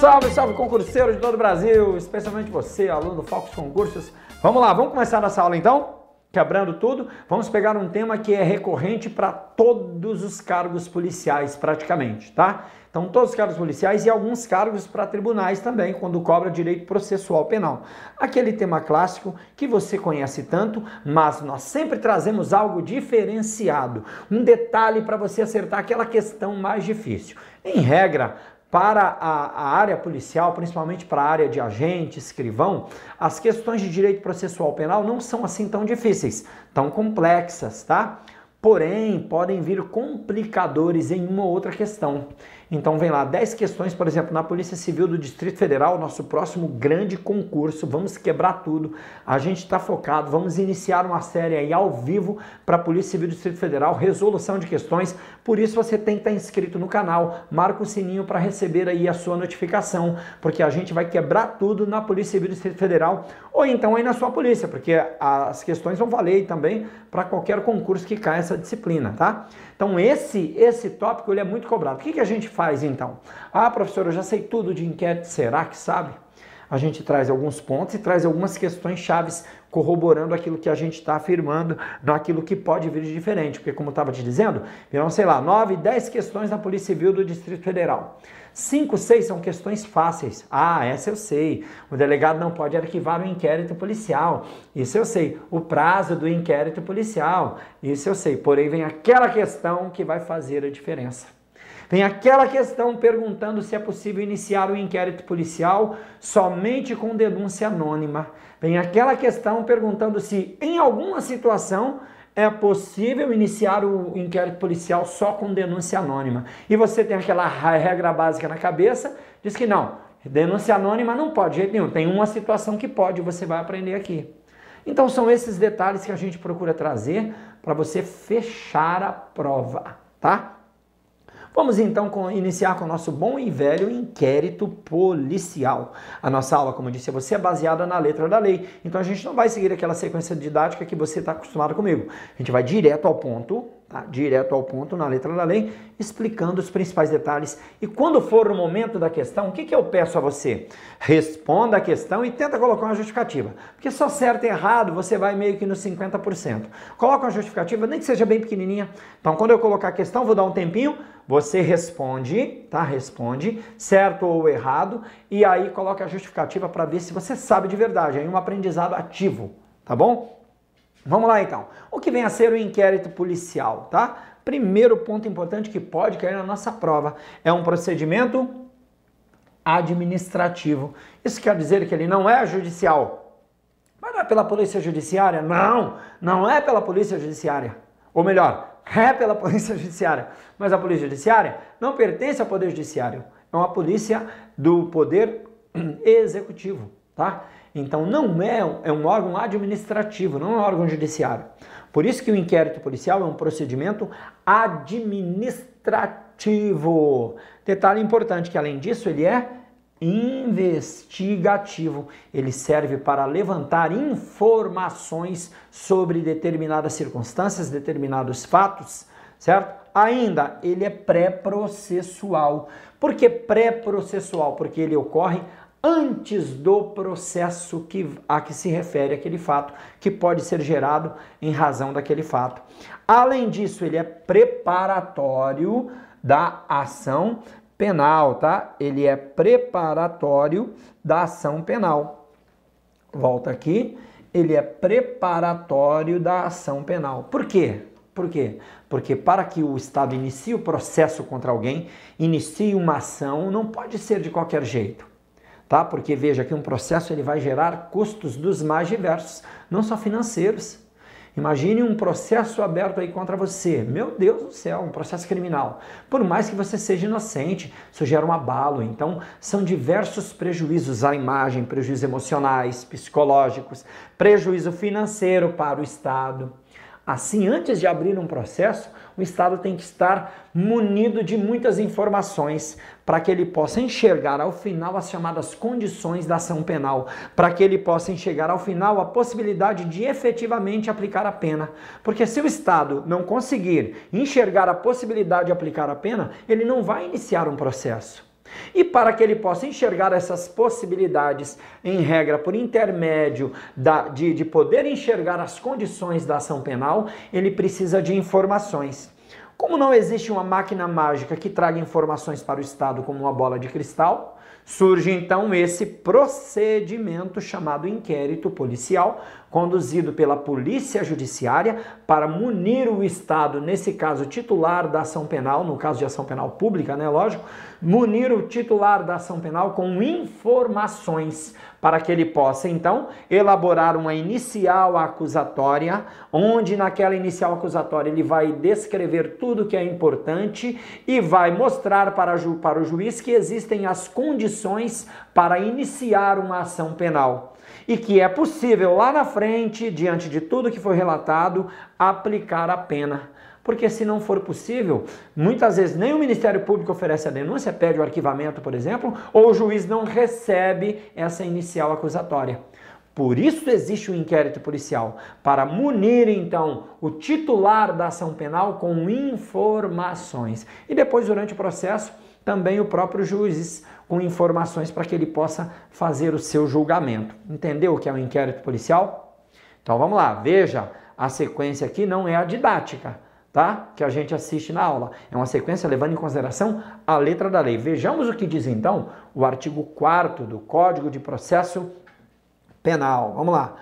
Salve, salve concurseiro de todo o Brasil, especialmente você, aluno do Focus Concursos. Vamos lá, vamos começar nossa aula então? Quebrando tudo, vamos pegar um tema que é recorrente para todos os cargos policiais, praticamente, tá? Então, todos os cargos policiais e alguns cargos para tribunais também, quando cobra direito processual penal. Aquele tema clássico que você conhece tanto, mas nós sempre trazemos algo diferenciado, um detalhe para você acertar aquela questão mais difícil. Em regra, para a, a, área policial, principalmente para a área de agente, escrivão, as questões de direito processual penal não são assim tão difíceis, tão complexas, tá? Porém, podem vir complicadores em uma outra questão. Então vem lá 10 questões, por exemplo, na Polícia Civil do Distrito Federal, nosso próximo grande concurso, vamos quebrar tudo. A gente está focado, vamos iniciar uma série aí ao vivo para a Polícia Civil do Distrito Federal, resolução de questões. Por isso você tem que estar tá inscrito no canal, marca o sininho para receber aí a sua notificação, porque a gente vai quebrar tudo na Polícia Civil do Distrito Federal ou então aí na sua polícia, porque as questões vão valer também para qualquer concurso que caia essa disciplina, tá? Então esse esse tópico ele é muito cobrado. O que, que a gente faz então? Ah, professor, eu já sei tudo de inquérito, será que sabe? A gente traz alguns pontos e traz algumas questões chaves corroborando aquilo que a gente está afirmando, naquilo que pode vir de diferente. Porque, como eu estava te dizendo, viram, sei lá, 9, 10 questões na Polícia Civil do Distrito Federal. 5, 6 são questões fáceis. Ah, essa eu sei. O delegado não pode arquivar o inquérito policial. Isso eu sei. O prazo do inquérito policial. Isso eu sei. Porém, vem aquela questão que vai fazer a diferença. Vem aquela questão perguntando se é possível iniciar o inquérito policial somente com denúncia anônima. Vem aquela questão perguntando se, em alguma situação, é possível iniciar o inquérito policial só com denúncia anônima. E você tem aquela regra básica na cabeça, diz que não, denúncia anônima não pode, de jeito nenhum. Tem uma situação que pode, você vai aprender aqui. Então são esses detalhes que a gente procura trazer para você fechar a prova, tá? Vamos então iniciar com o nosso bom e velho inquérito policial. A nossa aula, como eu disse, você é baseada na letra da lei. Então a gente não vai seguir aquela sequência didática que você está acostumado comigo. A gente vai direto ao ponto, tá? direto ao ponto na letra da lei, explicando os principais detalhes. E quando for o momento da questão, o que, que eu peço a você? Responda a questão e tenta colocar uma justificativa. Porque só certo e errado você vai meio que nos 50%. Coloca uma justificativa, nem que seja bem pequenininha. Então, quando eu colocar a questão, vou dar um tempinho, você responde, tá? Responde, certo ou errado, e aí coloca a justificativa para ver se você sabe de verdade. Aí um aprendizado ativo, tá bom? Vamos lá então. O que vem a ser o inquérito policial, tá? Primeiro ponto importante que pode cair na nossa prova é um procedimento administrativo. Isso quer dizer que ele não é judicial. Mas não é pela polícia judiciária? Não, não é pela polícia judiciária. Ou melhor, é pela polícia judiciária. Mas a polícia judiciária não pertence ao poder judiciário. É uma polícia do poder executivo, tá? Então não é, é um órgão administrativo, não é um órgão judiciário. Por isso que o inquérito policial é um procedimento administrativo. Detalhe importante que além disso ele é investigativo. Ele serve para levantar informações sobre determinadas circunstâncias, determinados fatos, certo? Ainda ele é pré-processual. Por que pré-processual? Porque ele ocorre antes do processo que, a que se refere aquele fato, que pode ser gerado em razão daquele fato. Além disso, ele é preparatório da ação penal, tá? Ele é preparatório da ação penal. Volta aqui, ele é preparatório da ação penal. Por quê? Por quê? Porque para que o Estado inicie o processo contra alguém, inicie uma ação, não pode ser de qualquer jeito tá? Porque veja que um processo ele vai gerar custos dos mais diversos, não só financeiros. Imagine um processo aberto aí contra você. Meu Deus do céu, um processo criminal. Por mais que você seja inocente, isso gera um abalo. Então, são diversos prejuízos à imagem, prejuízos emocionais, psicológicos, prejuízo financeiro para o Estado. Assim, antes de abrir um processo, o Estado tem que estar munido de muitas informações para que ele possa enxergar ao final as chamadas condições da ação penal, para que ele possa enxergar ao final a possibilidade de efetivamente aplicar a pena. Porque se o Estado não conseguir enxergar a possibilidade de aplicar a pena, ele não vai iniciar um processo. E para que ele possa enxergar essas possibilidades, em regra, por intermédio da, de, de poder enxergar as condições da ação penal, ele precisa de informações. Como não existe uma máquina mágica que traga informações para o Estado como uma bola de cristal, surge então esse procedimento chamado inquérito policial, conduzido pela Polícia Judiciária para munir o Estado, nesse caso titular da ação penal, no caso de ação penal pública, né, lógico, munir o titular da ação penal com informações para que ele possa então elaborar uma inicial acusatória, onde naquela inicial acusatória ele vai descrever tudo que é importante e vai mostrar para, ju para o juiz que existem as condições para iniciar uma ação penal e que é possível lá na frente, diante de tudo que foi relatado, aplicar a pena. Porque se não for possível, muitas vezes nem o Ministério Público oferece a denúncia, pede o arquivamento, por exemplo, ou o juiz não recebe essa inicial acusatória. Por isso existe o um inquérito policial, para munir então o titular da ação penal com informações. E depois, durante o processo, também o próprio juiz com informações para que ele possa fazer o seu julgamento. Entendeu o que é um inquérito policial? Então vamos lá, veja, a sequência aqui não é a didática tá? Que a gente assiste na aula. É uma sequência levando em consideração a letra da lei. Vejamos o que diz então o artigo 4 do Código de Processo Penal. Vamos lá.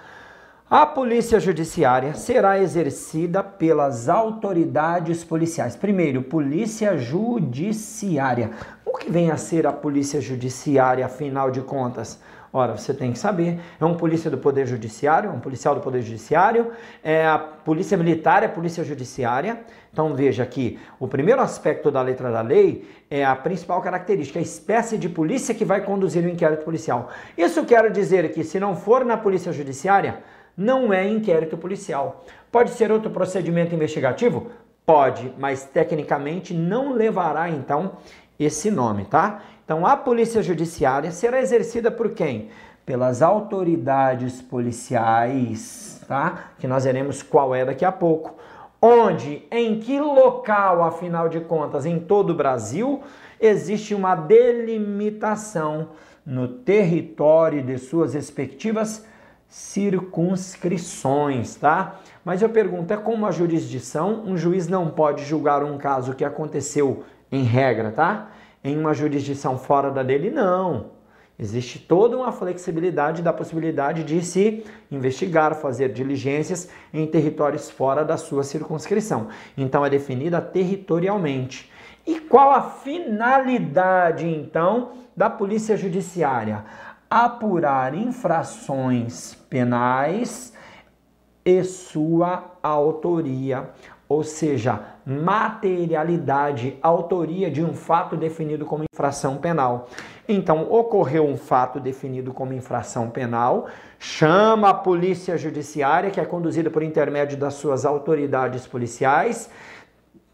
A polícia judiciária será exercida pelas autoridades policiais. Primeiro, polícia judiciária. O que vem a ser a polícia judiciária, afinal de contas? Ora, você tem que saber. É um polícia do Poder Judiciário, um policial do Poder Judiciário, é a polícia militar, é a polícia judiciária. Então veja aqui, o primeiro aspecto da letra da lei é a principal característica, a espécie de polícia que vai conduzir o inquérito policial. Isso quer dizer que se não for na polícia judiciária, não é inquérito policial. Pode ser outro procedimento investigativo? Pode, mas tecnicamente não levará então esse nome, tá? Então, a polícia judiciária será exercida por quem? Pelas autoridades policiais, tá? Que nós veremos qual é daqui a pouco. Onde, em que local, afinal de contas, em todo o Brasil, existe uma delimitação no território de suas respectivas circunscrições, tá? Mas eu pergunto, é como a jurisdição, um juiz não pode julgar um caso que aconteceu em regra, tá? em uma jurisdição fora da dele, não. Existe toda uma flexibilidade da possibilidade de se investigar, fazer diligências em territórios fora da sua circunscrição. Então é definida territorialmente. E qual a finalidade, então, da Polícia Judiciária? Apurar infrações penais e sua autoria ou seja, materialidade, autoria de um fato definido como infração penal. Então, ocorreu um fato definido como infração penal, chama a polícia judiciária, que é conduzida por intermédio das suas autoridades policiais,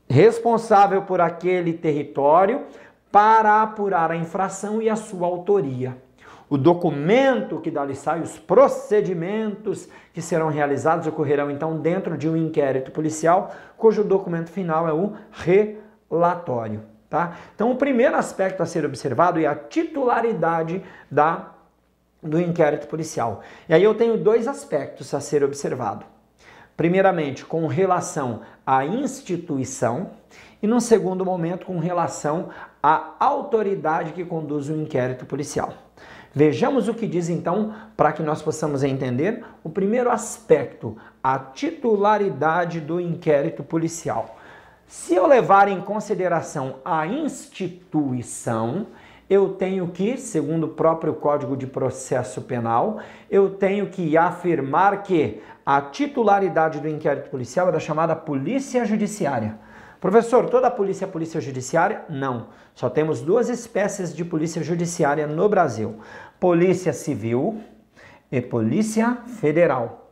responsável por aquele território, para apurar a infração e a sua autoria o documento que dali sai, os procedimentos que serão realizados ocorrerão então dentro de um inquérito policial, cujo documento final é o relatório. Tá? Então, o primeiro aspecto a ser observado é a titularidade da, do inquérito policial. E aí eu tenho dois aspectos a ser observado. Primeiramente, com relação à instituição, e num segundo momento, com relação à autoridade que conduz o inquérito policial. Vejamos o que diz então, para que nós possamos entender o primeiro aspecto, a titularidade do inquérito policial. Se eu levar em consideração a instituição, eu tenho que, segundo o próprio Código de Processo Penal, eu tenho que afirmar que a titularidade do inquérito policial é da chamada Polícia Judiciária. Professor, toda a polícia é polícia judiciária? Não. Só temos duas espécies de polícia judiciária no Brasil: Polícia Civil e Polícia Federal.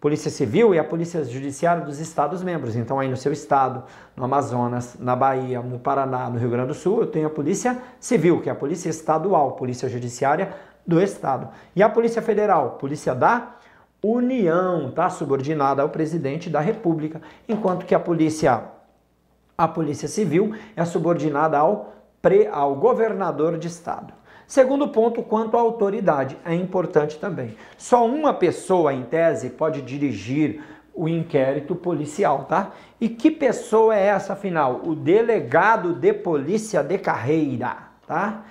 Polícia Civil é a Polícia Judiciária dos Estados membros. Então, aí no seu estado, no Amazonas, na Bahia, no Paraná, no Rio Grande do Sul, eu tenho a Polícia Civil, que é a Polícia Estadual, Polícia Judiciária do Estado. E a Polícia Federal, Polícia da União, está subordinada ao presidente da República, enquanto que a Polícia a Polícia Civil é subordinada ao ao governador de estado. Segundo ponto, quanto à autoridade, é importante também. Só uma pessoa, em tese, pode dirigir o inquérito policial, tá? E que pessoa é essa, afinal? O delegado de polícia de carreira, tá?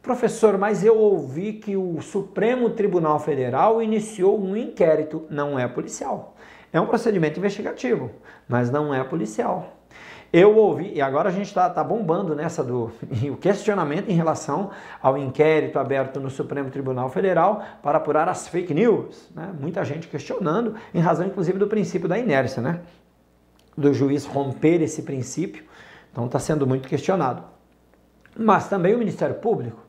Professor, mas eu ouvi que o Supremo Tribunal Federal iniciou um inquérito. Não é policial. É um procedimento investigativo, mas não é policial. Eu ouvi, e agora a gente está tá bombando nessa do o questionamento em relação ao inquérito aberto no Supremo Tribunal Federal para apurar as fake news. Né? Muita gente questionando, em razão inclusive do princípio da inércia, né? do juiz romper esse princípio. Então está sendo muito questionado. Mas também o Ministério Público.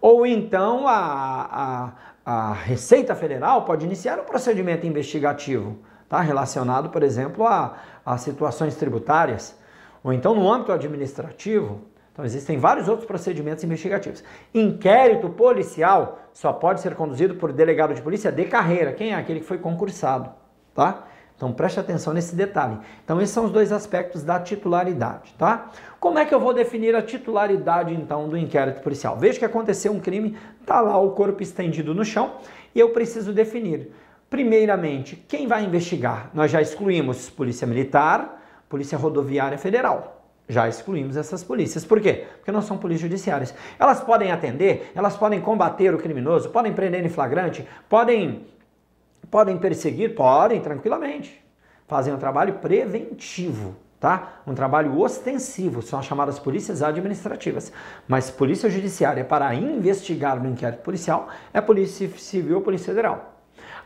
Ou então a, a, a Receita Federal pode iniciar um procedimento investigativo tá? relacionado, por exemplo, a, a situações tributárias ou então no âmbito administrativo, então existem vários outros procedimentos investigativos. Inquérito policial só pode ser conduzido por delegado de polícia de carreira. Quem é aquele que foi concursado, tá? Então preste atenção nesse detalhe. Então esses são os dois aspectos da titularidade, tá? Como é que eu vou definir a titularidade então do inquérito policial? Veja que aconteceu um crime, tá lá o corpo estendido no chão e eu preciso definir. Primeiramente, quem vai investigar? Nós já excluímos Polícia Militar, Polícia Rodoviária Federal. Já excluímos essas polícias. Por quê? Porque não são polícias judiciárias. Elas podem atender, elas podem combater o criminoso, podem prender em flagrante, podem, podem perseguir, podem tranquilamente. Fazem um trabalho preventivo, tá? Um trabalho ostensivo, são as chamadas polícias administrativas. Mas polícia judiciária para investigar no inquérito policial é polícia civil ou polícia federal.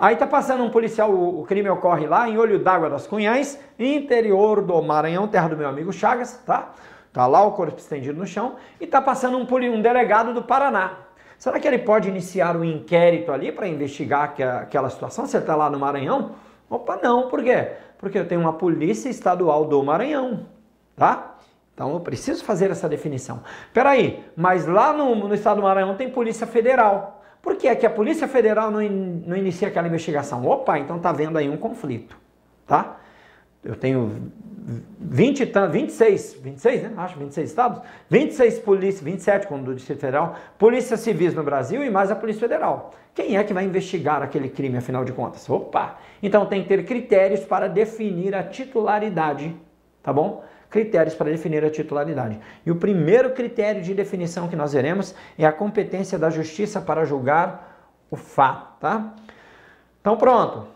Aí tá passando um policial, o, crime ocorre lá em Olho d'Água das Cunhães, interior do Maranhão, terra do meu amigo Chagas, tá? Tá lá o corpo estendido no chão e tá passando um, um delegado do Paraná. Será que ele pode iniciar um inquérito ali para investigar aquela situação? Você está lá no Maranhão? Opa, não, por quê? Porque eu tenho uma polícia estadual do Maranhão, tá? Então eu preciso fazer essa definição. Peraí, mas lá no, no estado do Maranhão tem polícia federal. Por que é que a Polícia Federal não, in, não inicia aquela investigação? Opa, então tá vendo aí um conflito, tá? Eu tenho 20, 26, 26, né? Acho 26 estados, 26 polícias, 27 como do Distrito Federal, polícias civis no Brasil e mais a Polícia Federal. Quem é que vai investigar aquele crime, afinal de contas? Opa! Então tem que ter critérios para definir a titularidade, tá bom? Critérios para definir a titularidade. E o primeiro critério de definição que nós veremos é a competência da justiça para julgar o fato, tá? Então pronto.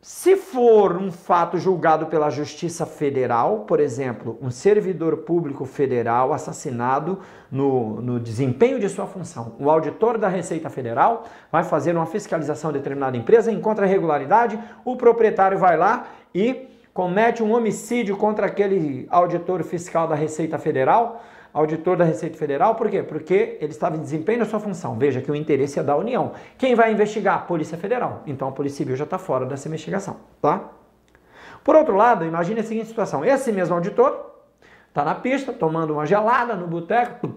Se for um fato julgado pela Justiça Federal, por exemplo, um servidor público federal assassinado no, no, desempenho de sua função, o auditor da Receita Federal vai fazer uma fiscalização de determinada empresa, encontra irregularidade, o proprietário vai lá e comete um homicídio contra aquele auditor fiscal da Receita Federal, auditor da Receita Federal, por quê? Porque ele estava em desempenho da sua função. Veja que o interesse é da União. Quem vai investigar? Polícia Federal. Então a Polícia Civil já está fora dessa investigação, tá? Por outro lado, imagine a seguinte situação: esse mesmo auditor está na pista, tomando uma gelada no boteco.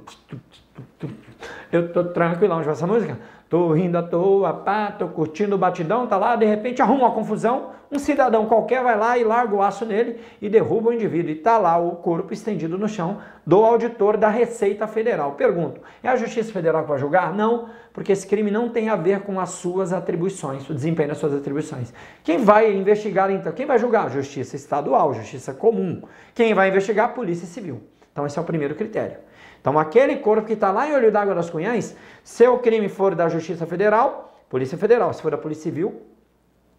Eu tô tranquilão de essa música. Tô rindo à toa, pá, tô curtindo o batidão, tá lá, de repente arruma uma confusão, um cidadão qualquer vai lá e larga o aço nele e derruba o indivíduo. E tá lá o corpo estendido no chão do auditor da Receita Federal. Pergunto, é a Justiça Federal que vai julgar? Não, porque esse crime não tem a ver com as suas atribuições, o desempenho das suas atribuições. Quem vai investigar então? Quem vai julgar? Justiça Estadual, Justiça Comum. Quem vai investigar? Polícia Civil. Então esse é o primeiro critério. Então, aquele corpo que está lá em Olho d'Água das Cunhães, se o crime for da Justiça Federal, Polícia Federal. Se for da Polícia Civil,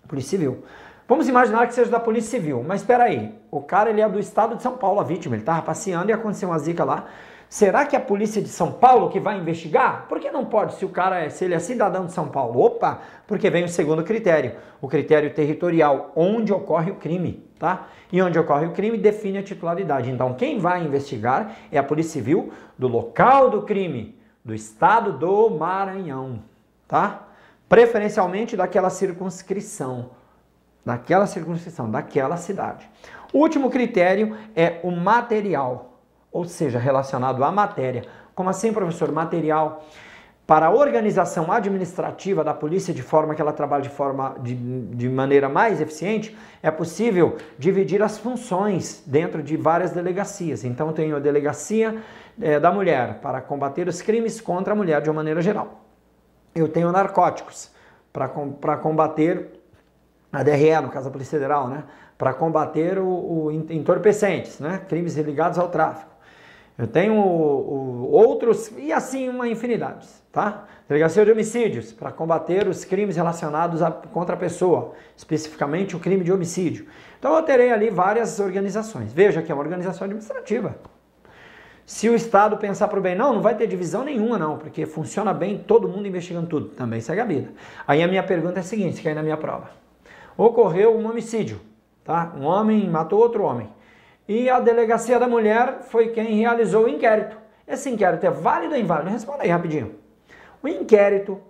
Polícia Civil. Vamos imaginar que seja da Polícia Civil, mas espera aí, o cara ele é do estado de São Paulo, a vítima, ele estava passeando e aconteceu uma zica lá. Será que é a polícia de São Paulo que vai investigar? Por que não pode se o cara é, se ele é cidadão de São Paulo? Opa, porque vem o segundo critério, o critério territorial, onde ocorre o crime, tá? E onde ocorre o crime define a titularidade. Então, quem vai investigar é a Polícia Civil do local do crime, do estado do Maranhão, tá? Preferencialmente daquela circunscrição, daquela circunscrição, daquela cidade. O último critério é o material ou seja, relacionado à matéria. Como assim, professor? Material. Para a organização administrativa da polícia de forma que ela trabalhe de, forma, de, de maneira mais eficiente, é possível dividir as funções dentro de várias delegacias. Então, tenho a delegacia é, da mulher para combater os crimes contra a mulher de uma maneira geral. Eu tenho narcóticos para combater a DRE, no caso da Polícia Federal, né? para combater o, o entorpecentes, né? crimes ligados ao tráfico. Eu tenho o, o, outros, e assim uma infinidade, tá? Delegacia de homicídios, para combater os crimes relacionados a, contra a pessoa, especificamente o crime de homicídio. Então eu terei ali várias organizações. Veja que é uma organização administrativa. Se o Estado pensar para o bem, não, não vai ter divisão nenhuma, não, porque funciona bem, todo mundo investigando tudo, também segue a vida. Aí a minha pergunta é a seguinte, que aí na minha prova. Ocorreu um homicídio, tá? Um homem matou outro homem e a delegacia da mulher foi quem realizou o inquérito. Esse inquérito é válido ou inválido? Responda aí rapidinho. O inquérito,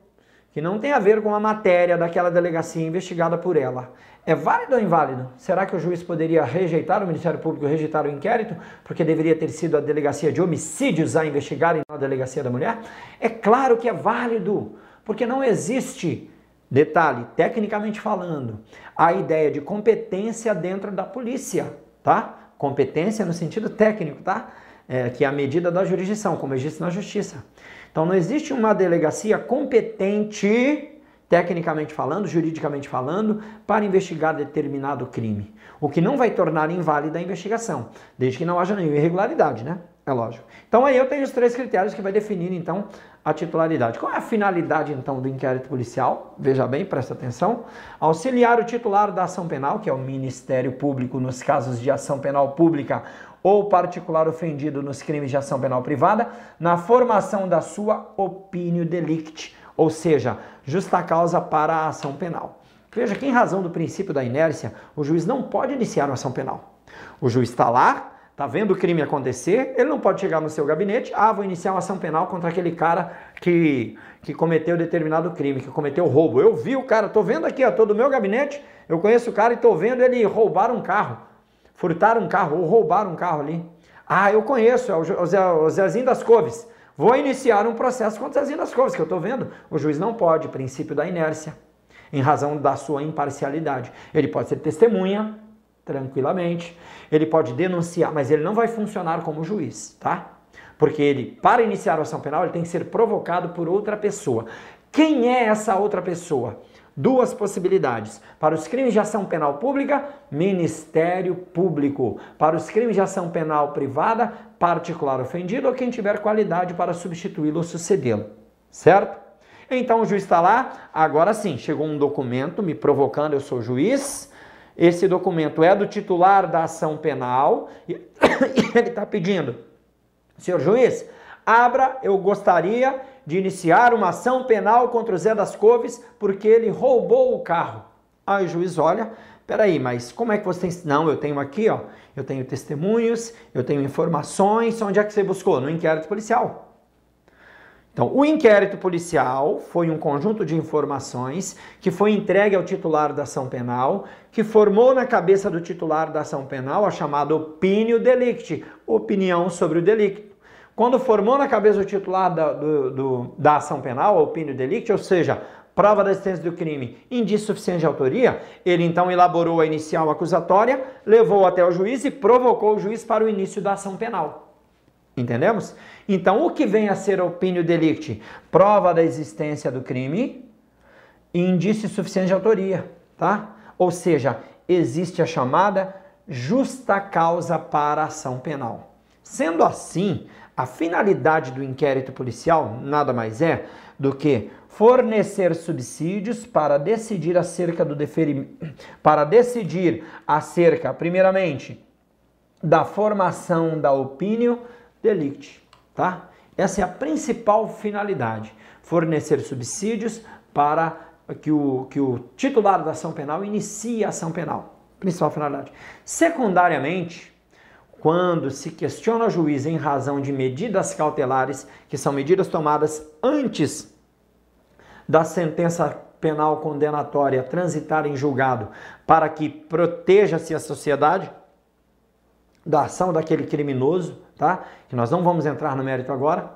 que não tem a ver com a matéria daquela delegacia investigada por ela, é válido ou inválido? Será que o juiz poderia rejeitar, o Ministério Público rejeitar o inquérito, porque deveria ter sido a delegacia de homicídios a investigar e não a delegacia da mulher? É claro que é válido, porque não existe, detalhe, tecnicamente falando, a ideia de competência dentro da polícia, tá? Competência no sentido técnico, tá? É, que é a medida da jurisdição, como existe na justiça. Então não existe uma delegacia competente, tecnicamente falando, juridicamente falando, para investigar determinado crime. O que não vai tornar inválida a investigação, desde que não haja nenhuma irregularidade, né? É lógico. Então aí eu tenho os três critérios que vai definir então a titularidade. Qual é a finalidade então do inquérito policial? Veja bem, presta atenção. Auxiliar o titular da ação penal, que é o Ministério Público nos casos de ação penal pública ou particular ofendido nos crimes de ação penal privada, na formação da sua opinião delicti, ou seja, justa causa para a ação penal. Veja que em razão do princípio da inércia, o juiz não pode iniciar uma ação penal. O juiz está lá, Está vendo o crime acontecer, ele não pode chegar no seu gabinete, ah, vou iniciar uma ação penal contra aquele cara que, que cometeu determinado crime, que cometeu roubo. Eu vi o cara, estou vendo aqui, estou do meu gabinete, eu conheço o cara e estou vendo ele roubar um carro, furtar um carro ou roubar um carro ali. Ah, eu conheço, é o Zezinho das Coves. Vou iniciar um processo contra o Zezinho das Coves, que eu estou vendo. O juiz não pode, princípio da inércia, em razão da sua imparcialidade. Ele pode ser testemunha, tranquilamente. Ele pode denunciar, mas ele não vai funcionar como juiz, tá? Porque ele, para iniciar a ação penal, ele tem que ser provocado por outra pessoa. Quem é essa outra pessoa? Duas possibilidades. Para os crimes de ação penal pública, Ministério Público. Para os crimes de ação penal privada, particular ofendido ou quem tiver qualidade para substituí-lo ou sucedê-lo. Certo? Então o juiz está lá, agora sim, chegou um documento me provocando, eu sou juiz, esse documento é do titular da ação penal e ele está pedindo, senhor juiz, abra, eu gostaria de iniciar uma ação penal contra o Zé das Coves porque ele roubou o carro. Aí o juiz olha, peraí, mas como é que você tem... Não, eu tenho aqui, ó, eu tenho testemunhos, eu tenho informações, onde é que você buscou? No inquérito policial. Então, o inquérito policial foi um conjunto de informações que foi entregue ao titular da ação penal, que formou na cabeça do titular da ação penal a chamada opinio delicti, opinião sobre o delito. Quando formou na cabeça do titular da, do, do, da ação penal a opinio delicti, ou seja, prova da existência do crime, indício suficiente de autoria, ele então elaborou a inicial acusatória, levou até o juiz e provocou o juiz para o início da ação penal. Entendemos? Então, o que vem a ser opinião delicti? Prova da existência do crime indício suficiente de autoria, tá? Ou seja, existe a chamada justa causa para a ação penal. Sendo assim, a finalidade do inquérito policial nada mais é do que fornecer subsídios para decidir acerca do deferimento, para decidir acerca, primeiramente, da formação da opinião delicti, tá? Essa é a principal finalidade, fornecer subsídios para que o, que o titular da ação penal inicie a ação penal. Principal finalidade. Secundariamente, quando se questiona o juiz em razão de medidas cautelares, que são medidas tomadas antes da sentença penal condenatória transitar em julgado, para que proteja-se a sociedade da ação daquele criminoso, tá? Que nós não vamos entrar no mérito agora.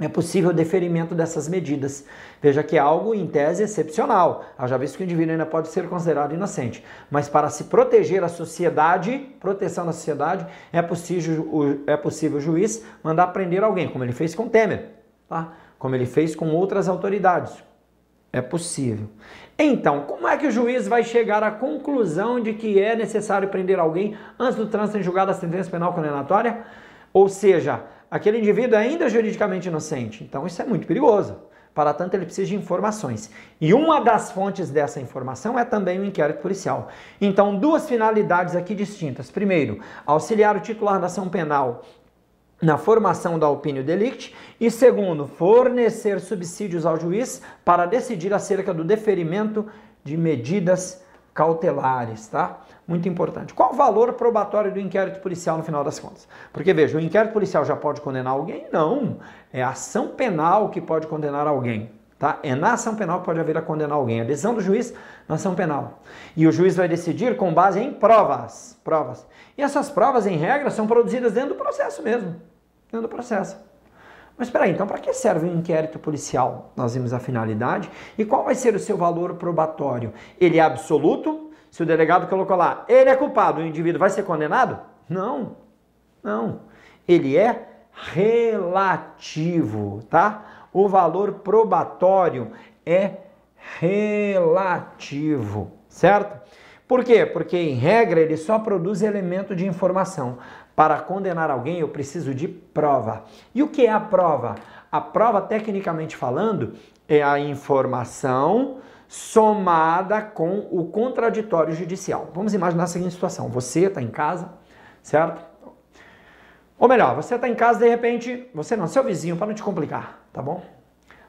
É possível o deferimento dessas medidas. Veja que é algo, em tese, excepcional. Já visto que o indivíduo ainda pode ser considerado inocente. Mas para se proteger a sociedade, proteção da sociedade, é possível, é possível o juiz mandar prender alguém, como ele fez com Temer, tá? como ele fez com outras autoridades. É possível. Então, como é que o juiz vai chegar à conclusão de que é necessário prender alguém antes do trânsito em julgado da sentença penal condenatória? Ou seja, aquele indivíduo é ainda juridicamente inocente. Então isso é muito perigoso. Para tanto, ele precisa de informações. E uma das fontes dessa informação é também o inquérito policial. Então, duas finalidades aqui distintas. Primeiro, auxiliar o titular da ação penal na formação da opinião delicti e segundo, fornecer subsídios ao juiz para decidir acerca do deferimento de medidas cautelares, tá? Muito importante. Qual o valor probatório do inquérito policial no final das contas? Porque veja, o inquérito policial já pode condenar alguém? Não. É a ação penal que pode condenar alguém. Tá? É na ação penal que pode haver a condenar alguém. A decisão do juiz na ação penal. E o juiz vai decidir com base em provas. Provas. E essas provas, em regra, são produzidas dentro do processo mesmo. Dentro do processo. Mas espera aí, então para que serve um inquérito policial? Nós vimos a finalidade. E qual vai ser o seu valor probatório? Ele é absoluto? Se o delegado colocou lá, ele é culpado, o indivíduo vai ser condenado? Não, não. Ele é relativo, tá? O valor probatório é relativo, certo? Por quê? Porque, em regra, ele só produz elemento de informação. Para condenar alguém, eu preciso de prova. E o que é a prova? A prova, tecnicamente falando, é a informação somada com o contraditório judicial. Vamos imaginar a seguinte situação: você está em casa, certo? Ou melhor, você está em casa de repente, você não, seu vizinho, para não te complicar, tá bom?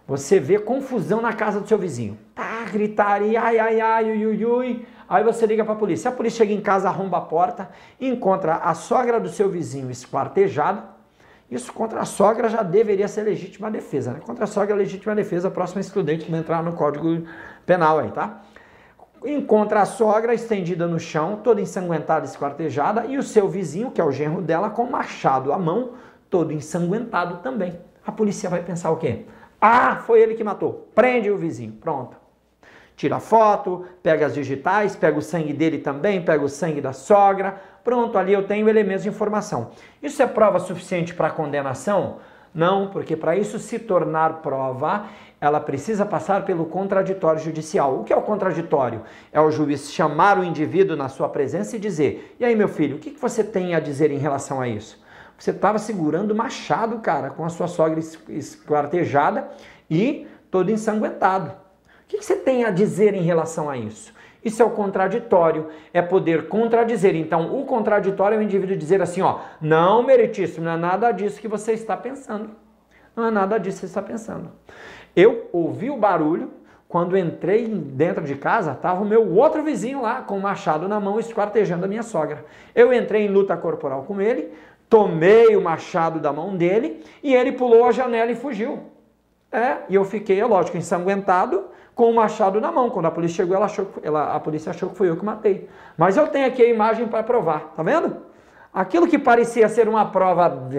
Você vê confusão na casa do seu vizinho. Tá, gritaria, ai, ai, ai, ui, ui, ui. Aí você liga para a polícia. A polícia chega em casa, arromba a porta, encontra a sogra do seu vizinho esquartejada, isso contra a sogra já deveria ser legítima defesa, né? Contra a sogra, legítima defesa, próxima que vai entrar no Código Penal aí, tá? Encontra a sogra estendida no chão, toda ensanguentada, esquartejada, e o seu vizinho, que é o genro dela, com machado à mão, todo ensanguentado também. A polícia vai pensar o quê? Ah, foi ele que matou. Prende o vizinho. Pronto tira foto, pega as digitais, pega o sangue dele também, pega o sangue da sogra. Pronto, ali eu tenho elementos de informação. Isso é prova suficiente para condenação? Não, porque para isso se tornar prova, ela precisa passar pelo contraditório judicial. O que é o contraditório? É o juiz chamar o indivíduo na sua presença e dizer: E aí, meu filho, o que você tem a dizer em relação a isso? Você estava segurando o machado, cara, com a sua sogra esquartejada e todo ensanguentado que você tem a dizer em relação a isso? Isso é o contraditório, é poder contradizer. Então, o contraditório é o indivíduo dizer assim, ó, não, meritíssimo, não é nada disso que você está pensando. Não é nada disso que você está pensando. Eu ouvi o barulho, quando entrei dentro de casa, estava o meu outro vizinho lá, com o machado na mão, esquartejando a minha sogra. Eu entrei em luta corporal com ele, tomei o machado da mão dele, e ele pulou a janela e fugiu. É, e eu fiquei, é lógico, ensanguentado, com o machado na mão. Quando a polícia chegou, ela achou, ela, a polícia achou que foi eu que matei. Mas eu tenho aqui a imagem para provar, tá vendo? Aquilo que parecia ser uma prova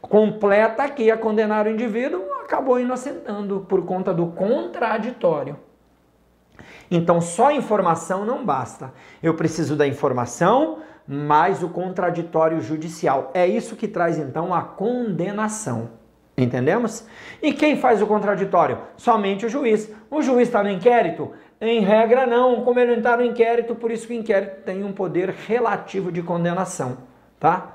completa que ia condenar o indivíduo, acabou inocentando por conta do contraditório. Então, só informação não basta. Eu preciso da informação mais o contraditório judicial. É isso que traz então a condenação. Entendemos? E quem faz o contraditório? Somente o juiz. O juiz está no inquérito? Em regra, não. Como ele não está no inquérito, por isso que o inquérito tem um poder relativo de condenação, tá?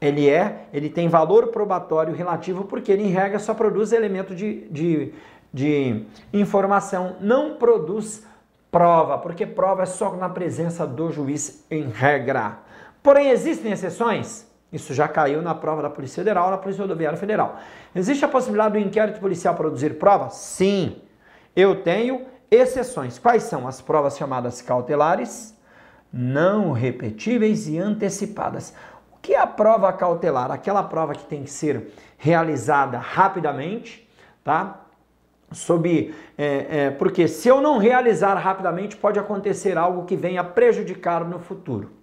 Ele é, ele tem valor probatório relativo porque ele, em regra, só produz elemento de, de, de informação, não produz prova, porque prova é só na presença do juiz, em regra. Porém, existem exceções? Isso já caiu na prova da Polícia Federal, na Polícia Rodoviária Federal. Existe a possibilidade do inquérito policial produzir prova? Sim. Eu tenho exceções. Quais são as provas chamadas cautelares? Não repetíveis e antecipadas. O que é a prova cautelar? Aquela prova que tem que ser realizada rapidamente, tá? Sob, é, é, porque se eu não realizar rapidamente, pode acontecer algo que venha prejudicar no futuro.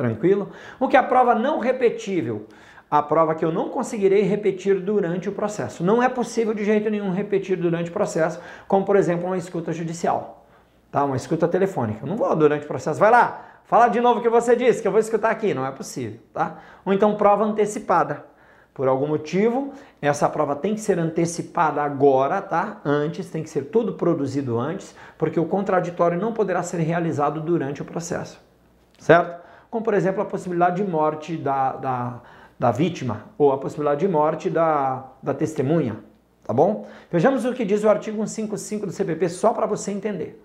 Tranquilo? O que é a prova não repetível? a prova que eu não conseguirei repetir durante o processo. Não é possível de jeito nenhum repetir durante o processo, como por exemplo uma escuta judicial, tá? Uma escuta telefônica. Eu não vou durante o processo. Vai lá, fala de novo o que você disse, que eu vou escutar aqui. Não é possível, tá? Ou então prova antecipada. Por algum motivo, essa prova tem que ser antecipada agora, tá? Antes, tem que ser tudo produzido antes, porque o contraditório não poderá ser realizado durante o processo, certo? Como, por exemplo, a possibilidade de morte da, da, da vítima ou a possibilidade de morte da, da testemunha, tá bom? Vejamos o que diz o artigo 155 do CPP, só para você entender.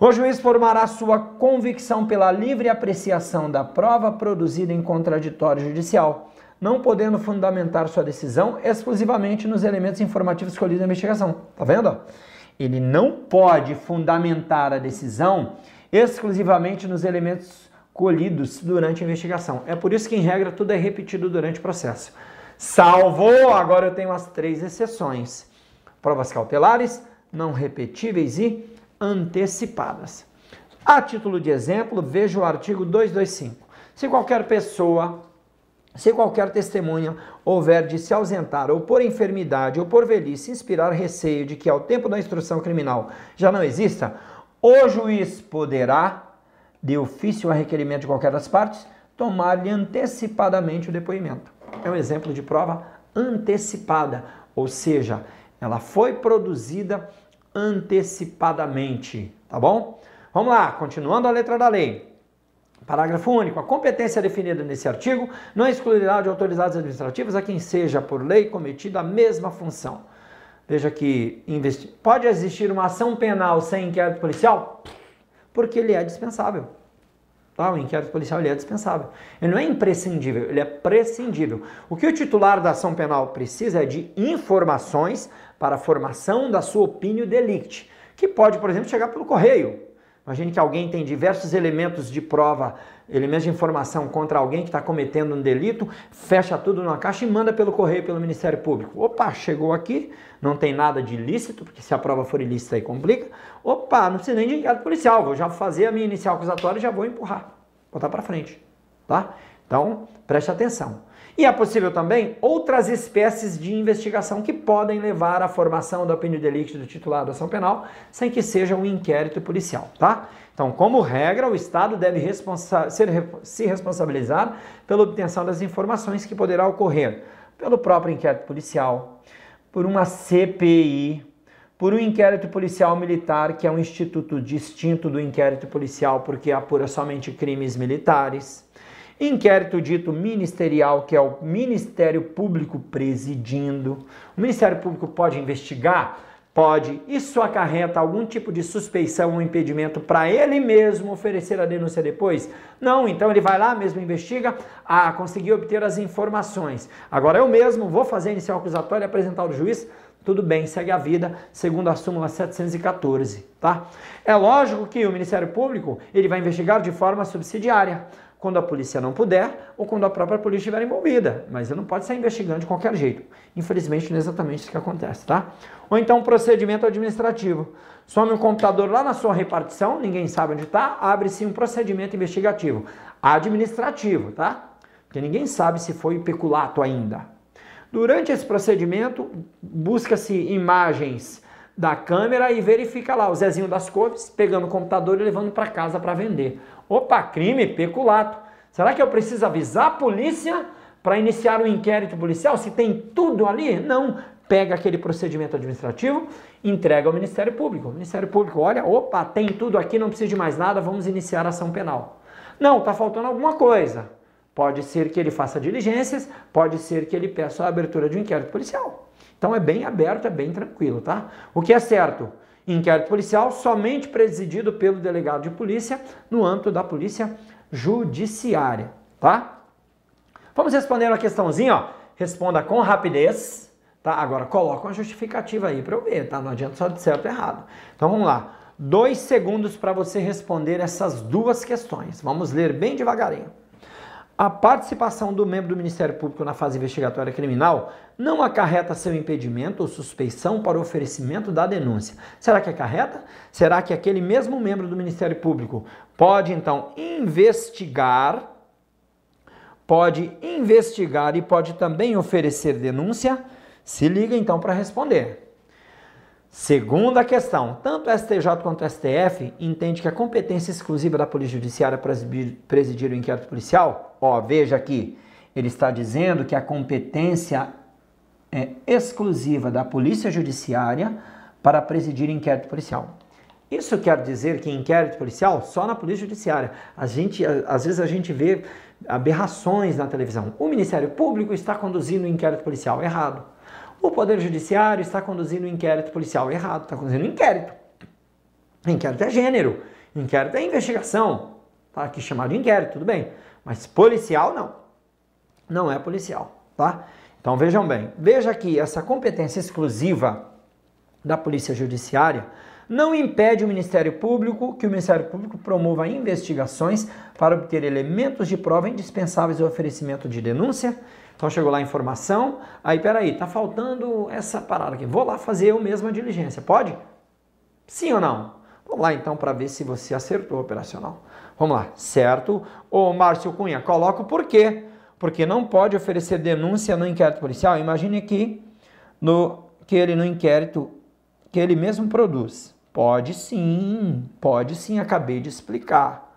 O juiz formará sua convicção pela livre apreciação da prova produzida em contraditório judicial não podendo fundamentar sua decisão exclusivamente nos elementos informativos escolhidos na investigação. Tá vendo? Ele não pode fundamentar a decisão exclusivamente nos elementos colhidos durante a investigação. É por isso que, em regra, tudo é repetido durante o processo. Salvo, agora eu tenho as três exceções: provas cautelares, não repetíveis e antecipadas. A título de exemplo, veja o artigo 225. Se qualquer pessoa se qualquer testemunha houver de se ausentar ou por enfermidade ou por velhice inspirar receio de que ao tempo da instrução criminal já não exista, o juiz poderá, de ofício a requerimento de qualquer das partes, tomar-lhe antecipadamente o depoimento. É um exemplo de prova antecipada, ou seja, ela foi produzida antecipadamente, tá bom? Vamos lá, continuando a letra da lei. Parágrafo único. A competência definida nesse artigo não excluirá de autoridades administrativas a quem seja, por lei, cometida a mesma função. Veja que pode existir uma ação penal sem inquérito policial? Porque ele é dispensável. Tá? O inquérito policial ele é dispensável. Ele não é imprescindível, ele é prescindível. O que o titular da ação penal precisa é de informações para a formação da sua opinião delicti, que pode, por exemplo, chegar pelo correio. Imagine que alguém tem diversos elementos de prova, elementos de informação contra alguém que está cometendo um delito, fecha tudo numa caixa e manda pelo correio, pelo Ministério Público. Opa, chegou aqui, não tem nada de ilícito, porque se a prova for ilícita aí complica. Opa, não precisa nem de inquérito policial, vou já fazer a minha inicial acusatória e já vou empurrar, botar para frente, tá? Então, preste atenção. E é possível também outras espécies de investigação que podem levar à formação da opinião delicto do titular da ação penal sem que seja um inquérito policial, tá? Então, como regra, o Estado deve responsa ser, se responsabilizar pela obtenção das informações que poderá ocorrer pelo próprio inquérito policial, por uma CPI, por um inquérito policial militar, que é um instituto distinto do inquérito policial porque apura somente crimes militares Inquérito dito ministerial, que é o Ministério Público presidindo. O Ministério Público pode investigar? Pode. Isso acarreta algum tipo de suspeição ou impedimento para ele mesmo oferecer a denúncia depois? Não, então ele vai lá mesmo, investiga, ah, conseguiu obter as informações. Agora eu mesmo vou fazer inicial acusatório e apresentar ao juiz tudo bem, segue a vida, segundo a súmula 714, tá? É lógico que o Ministério Público, ele vai investigar de forma subsidiária quando a polícia não puder ou quando a própria polícia estiver envolvida. Mas ele não pode sair investigando de qualquer jeito. Infelizmente, não é exatamente isso que acontece, tá? Ou então, procedimento administrativo. Some um computador lá na sua repartição, ninguém sabe onde está, abre-se um procedimento investigativo. Administrativo, tá? Porque ninguém sabe se foi peculato ainda. Durante esse procedimento, busca-se imagens da câmera e verifica lá o Zezinho das Couves pegando o computador e levando para casa para vender. Opa, crime, peculato. Será que eu preciso avisar a polícia para iniciar um inquérito policial? Se tem tudo ali? Não. Pega aquele procedimento administrativo, entrega ao Ministério Público. O Ministério Público olha, opa, tem tudo aqui, não precisa de mais nada, vamos iniciar a ação penal. Não, está faltando alguma coisa. Pode ser que ele faça diligências, pode ser que ele peça a abertura de um inquérito policial. Então é bem aberto, é bem tranquilo, tá? O que é certo? Inquérito policial somente presidido pelo delegado de polícia no âmbito da polícia judiciária, tá? Vamos responder uma questãozinha, ó. Responda com rapidez, tá? Agora coloca uma justificativa aí para eu ver, tá? Não adianta só de certo ou errado. Então vamos lá. Dois segundos para você responder essas duas questões. Vamos ler bem devagarinho. A participação do membro do Ministério Público na fase investigatória criminal não acarreta seu impedimento ou suspeição para o oferecimento da denúncia. Será que acarreta? Será que aquele mesmo membro do Ministério Público pode então investigar pode investigar e pode também oferecer denúncia? Se liga então para responder. Segunda questão, tanto o STJ quanto o STF entende que a competência exclusiva da Polícia Judiciária para presidir o inquérito policial, ó, veja aqui, ele está dizendo que a competência é exclusiva da Polícia Judiciária para presidir inquérito policial. Isso quer dizer que inquérito policial só na Polícia Judiciária. A gente, às vezes a gente vê aberrações na televisão. O Ministério Público está conduzindo inquérito policial errado. O Poder Judiciário está conduzindo um inquérito policial errado, está conduzindo um inquérito. Inquérito é gênero, inquérito é investigação. Está aqui chamado de inquérito, tudo bem. Mas policial não. Não é policial, tá? Então vejam bem, veja que essa competência exclusiva da Polícia Judiciária não impede o Ministério Público que o Ministério Público promova investigações para obter elementos de prova indispensáveis ao oferecimento de denúncia então chegou lá a informação, aí peraí, tá faltando essa parada aqui. Vou lá fazer eu mesmo a diligência. Pode? Sim ou não? Vamos lá então para ver se você acertou o operacional. Vamos lá, certo? Ô Márcio Cunha, coloca o porquê. Porque não pode oferecer denúncia no inquérito policial. Imagine aqui no, que ele no inquérito que ele mesmo produz. Pode sim, pode sim, acabei de explicar.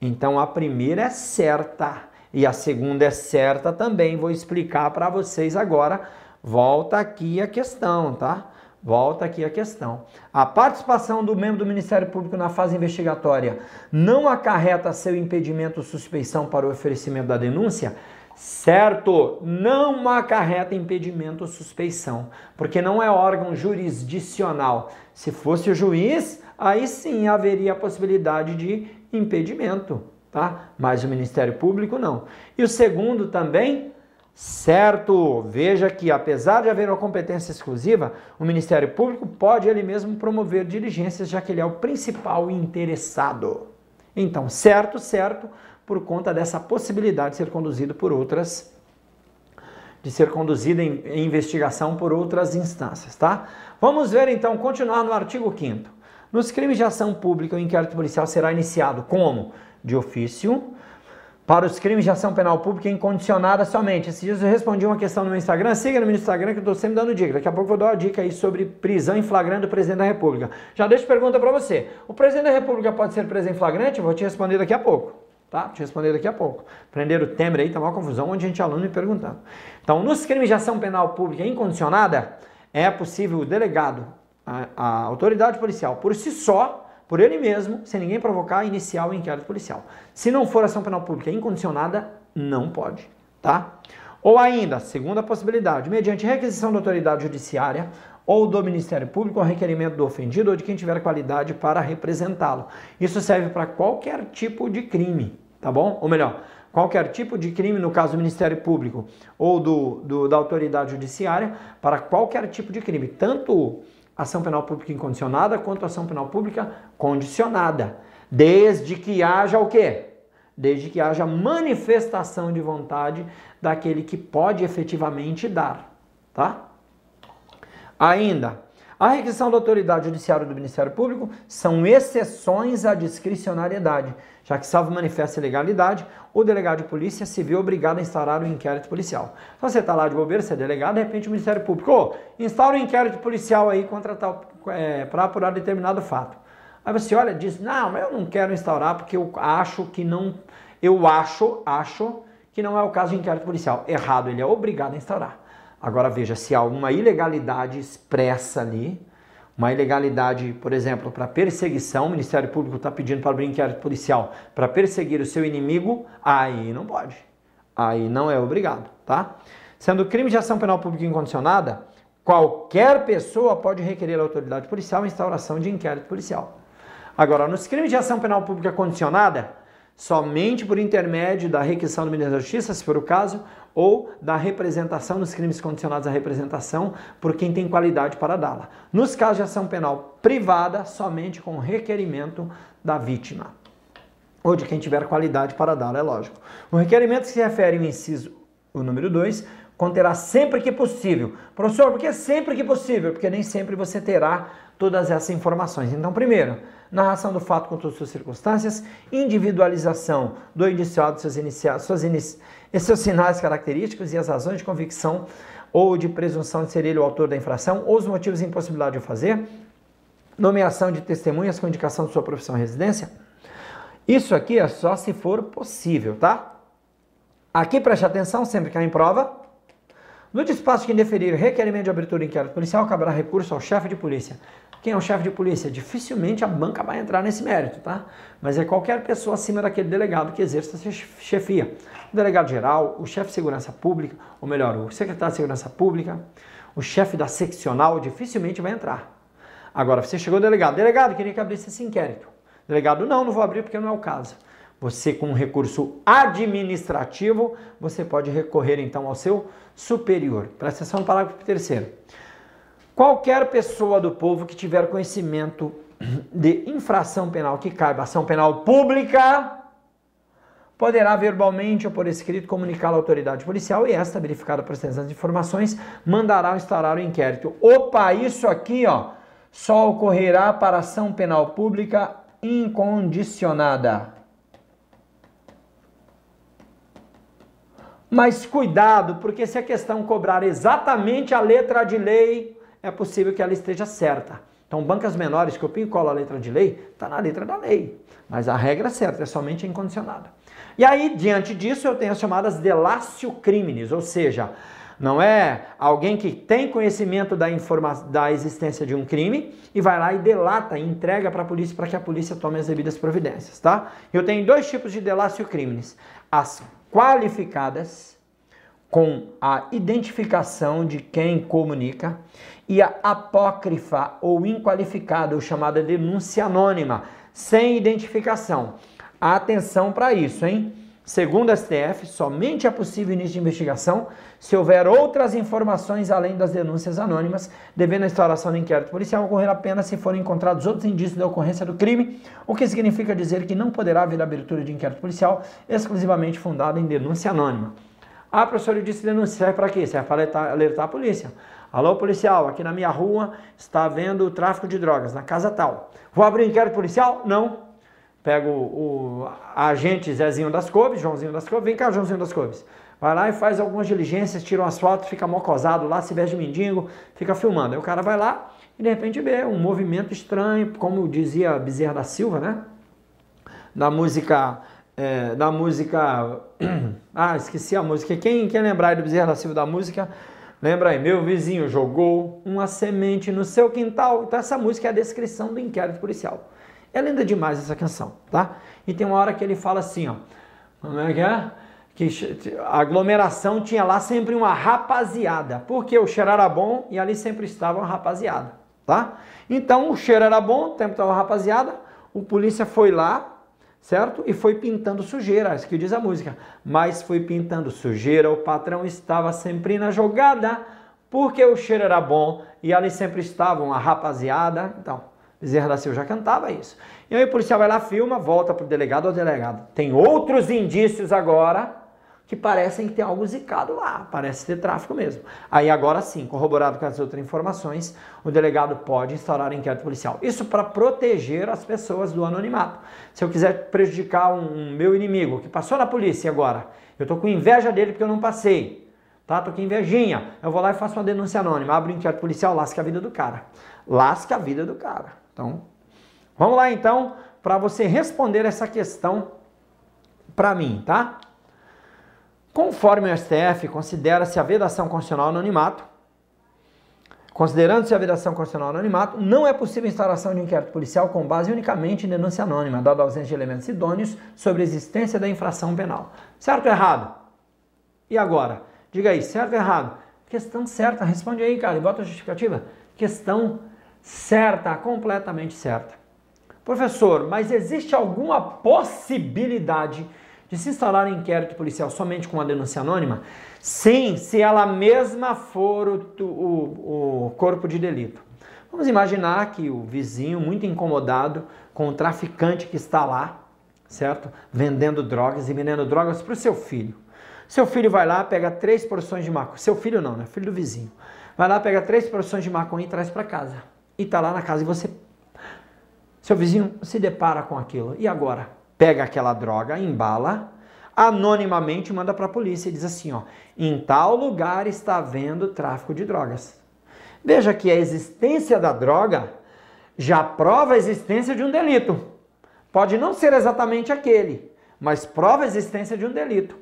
Então a primeira é certa. E a segunda é certa também, vou explicar para vocês agora. Volta aqui a questão, tá? Volta aqui a questão. A participação do membro do Ministério Público na fase investigatória não acarreta seu impedimento ou suspeição para o oferecimento da denúncia? Certo, não acarreta impedimento ou suspeição, porque não é órgão jurisdicional. Se fosse o juiz, aí sim haveria a possibilidade de impedimento tá? Mas o Ministério Público não. E o segundo também, certo, veja que apesar de haver uma competência exclusiva, o Ministério Público pode ele mesmo promover diligências, já que ele é o principal interessado. Então, certo, certo, por conta dessa possibilidade de ser conduzido por outras de ser conduzido em, em investigação por outras instâncias, tá? Vamos ver então, continuar no artigo 5 Nos crimes de ação pública, o inquérito policial será iniciado como de ofício para os crimes de ação penal pública incondicionada somente. Esses dias eu respondi uma questão no meu Instagram, siga no meu Instagram que eu estou sempre dando dica. Daqui a pouco eu vou dar uma dica aí sobre prisão em flagrante do presidente da República. Já deixo pergunta para você. O presidente da República pode ser preso em flagrante? Vou te responder daqui a pouco. Tá? Vou te responder daqui a pouco. Prender o Temer aí, tá uma confusão, onde a gente aluno me perguntando. Então, nos crimes de ação penal pública incondicionada, é possível o delegado, a, a autoridade policial, por si só, por ele mesmo, sem ninguém provocar, iniciar o inquérito policial. Se não for ação penal pública incondicionada, não pode, tá? Ou ainda, segunda possibilidade, mediante requisição da autoridade judiciária ou do Ministério Público, ou requerimento do ofendido ou de quem tiver qualidade para representá-lo. Isso serve para qualquer tipo de crime, tá bom? Ou melhor, qualquer tipo de crime, no caso do Ministério Público ou do, do da autoridade judiciária, para qualquer tipo de crime, tanto ação penal pública incondicionada quanto ação penal pública condicionada, desde que haja o quê? Desde que haja manifestação de vontade daquele que pode efetivamente dar, tá? Ainda, a requisição da autoridade judiciária do Ministério Público são exceções à discricionariedade, já que, salvo manifesta ilegalidade, o delegado de polícia se vê obrigado a instaurar o um inquérito policial. Então você está lá de bobeira, você é delegado, de repente o Ministério Público, oh, instaura um inquérito policial aí contra tal, é, para apurar determinado fato. Aí você olha e diz, não, mas eu não quero instaurar porque eu acho que não, eu acho, acho que não é o caso de inquérito policial. Errado, ele é obrigado a instaurar. Agora veja, se há uma ilegalidade expressa ali, uma ilegalidade, por exemplo, para perseguição, o Ministério Público está pedindo para abrir inquérito policial para perseguir o seu inimigo, aí não pode. Aí não é obrigado, tá? Sendo crime de ação penal pública incondicionada, qualquer pessoa pode requerer à autoridade policial a instauração de inquérito policial. Agora, nos crimes de ação penal pública condicionada, somente por intermédio da requisição do Ministério da Justiça, se for o caso, ou da representação nos crimes condicionados à representação por quem tem qualidade para dá-la. Nos casos de ação penal privada, somente com requerimento da vítima ou de quem tiver qualidade para dá-la, é lógico. O requerimento se refere ao inciso, o número 2, conterá sempre que possível. Professor, por que sempre que possível? Porque nem sempre você terá todas essas informações. Então, primeiro, narração do fato com todas as suas circunstâncias, individualização do indiciado, seus, iniciados, suas inici... seus sinais característicos e as razões de convicção ou de presunção de ser ele o autor da infração, ou os motivos de impossibilidade de o fazer, nomeação de testemunhas com indicação de sua profissão e residência. Isso aqui é só se for possível, tá? Aqui preste atenção, sempre que há em prova. No despacho que indeferir requerimento de abertura de inquérito policial, caberá recurso ao chefe de polícia. Quem é o chefe de polícia? Dificilmente a banca vai entrar nesse mérito, tá? Mas é qualquer pessoa acima daquele delegado que exerça essa chefia. O delegado geral, o chefe de segurança pública, ou melhor, o secretário de segurança pública, o chefe da seccional, dificilmente vai entrar. Agora, você chegou delegado. Delegado, queria que abrisse esse inquérito. Delegado, não, não vou abrir porque não é o caso. Você, com um recurso administrativo, você pode recorrer então ao seu superior. Presta atenção no parágrafo terceiro. Qualquer pessoa do povo que tiver conhecimento de infração penal que caiba ação penal pública, poderá verbalmente ou por escrito comunicar à autoridade policial e esta, verificada a procedência de informações, mandará instaurar o inquérito. Opa, isso aqui, ó, só ocorrerá para ação penal pública incondicionada. Mas cuidado, porque se a questão cobrar exatamente a letra de lei, é possível que ela esteja certa. Então, bancas menores, que eu pincolo a letra de lei, está na letra da lei. Mas a regra é certa, é somente incondicionada. E aí, diante disso, eu tenho as chamadas delatio criminis, ou seja, não é alguém que tem conhecimento da, da existência de um crime e vai lá e delata e entrega para a polícia para que a polícia tome as devidas providências, tá? Eu tenho dois tipos de delatio criminis. As qualificadas, com a identificação de quem comunica, e a apócrifa ou inqualificada, ou chamada denúncia anônima, sem identificação. Atenção para isso, hein? Segundo a STF, somente é possível início de investigação se houver outras informações além das denúncias anônimas, devendo a instauração do inquérito policial ocorrer apenas se forem encontrados outros indícios da ocorrência do crime, o que significa dizer que não poderá haver abertura de inquérito policial exclusivamente fundado em denúncia anônima. Ah, professor, eu disse denúncia, serve para quê? Serve para alertar, alertar a polícia. Alô, policial, aqui na minha rua está havendo tráfico de drogas, na casa tal. Vou abrir inquérito policial? Não. Pego o, o agente Zezinho das Couves, Joãozinho das Couves, vem cá, Joãozinho das Couves. Vai lá e faz algumas diligências, tira umas fotos, fica mocosado lá, se veste mendigo, fica filmando. Aí o cara vai lá e de repente vê um movimento estranho, como dizia Bezerra da Silva, né? Da música. É, da música. Ah, esqueci a música. Quem, quem lembrar aí do Bezerra da Silva da música, lembra aí. Meu vizinho jogou uma semente no seu quintal. Então, essa música é a descrição do inquérito policial. É linda demais essa canção, tá? E tem uma hora que ele fala assim, ó. Como é que é? Que a aglomeração tinha lá sempre uma rapaziada, porque o cheiro era bom e ali sempre estava uma rapaziada, tá? Então o cheiro era bom, o tempo estava rapaziada, o polícia foi lá, certo? E foi pintando sujeira, isso que diz a música. Mas foi pintando sujeira, o patrão estava sempre na jogada, porque o cheiro era bom e ali sempre estava uma rapaziada. Então, Bezerra da Silva já cantava isso. E aí o policial vai lá, filma, volta para o delegado ou delegado. Tem outros indícios agora que parecem que tem algo zicado lá, parece ter tráfico mesmo. Aí agora sim, corroborado com as outras informações, o delegado pode instaurar inquérito policial. Isso para proteger as pessoas do anonimato. Se eu quiser prejudicar um, meu inimigo que passou na polícia agora, eu estou com inveja dele porque eu não passei, tá? Tô com invejinha. Eu vou lá e faço uma denúncia anônima, abro inquérito policial, lasca a vida do cara. Lasca a vida do cara. Então, vamos lá então para você responder essa questão para mim, tá? Conforme o STF, considera-se a vedação constitucional anonimato. Considerando-se a vedação constitucional anonimato, não é possível a instauração de inquérito policial com base unicamente em denúncia anônima, dada a ausência de elementos idôneos sobre a existência da infração penal. Certo ou errado? E agora? Diga aí, certo ou errado? Questão certa, responde aí, cara, e bota a justificativa. Questão certa, completamente certa. Professor, mas existe alguma possibilidade de se instalar um inquérito policial somente com uma denúncia anônima? Sim, se ela mesma for o, o, o corpo de delito. Vamos imaginar que o vizinho, muito incomodado com o traficante que está lá, certo? Vendendo drogas e vendendo drogas para o seu filho. Seu filho vai lá, pega três porções de maconha. Seu filho não, né? Filho do vizinho. Vai lá, pega três porções de maconha e traz para casa. E tá lá na casa e você. Seu vizinho se depara com aquilo. E agora? Pega aquela droga, embala, anonimamente manda para a polícia e diz assim: ó, em tal lugar está havendo tráfico de drogas. Veja que a existência da droga já prova a existência de um delito. Pode não ser exatamente aquele, mas prova a existência de um delito.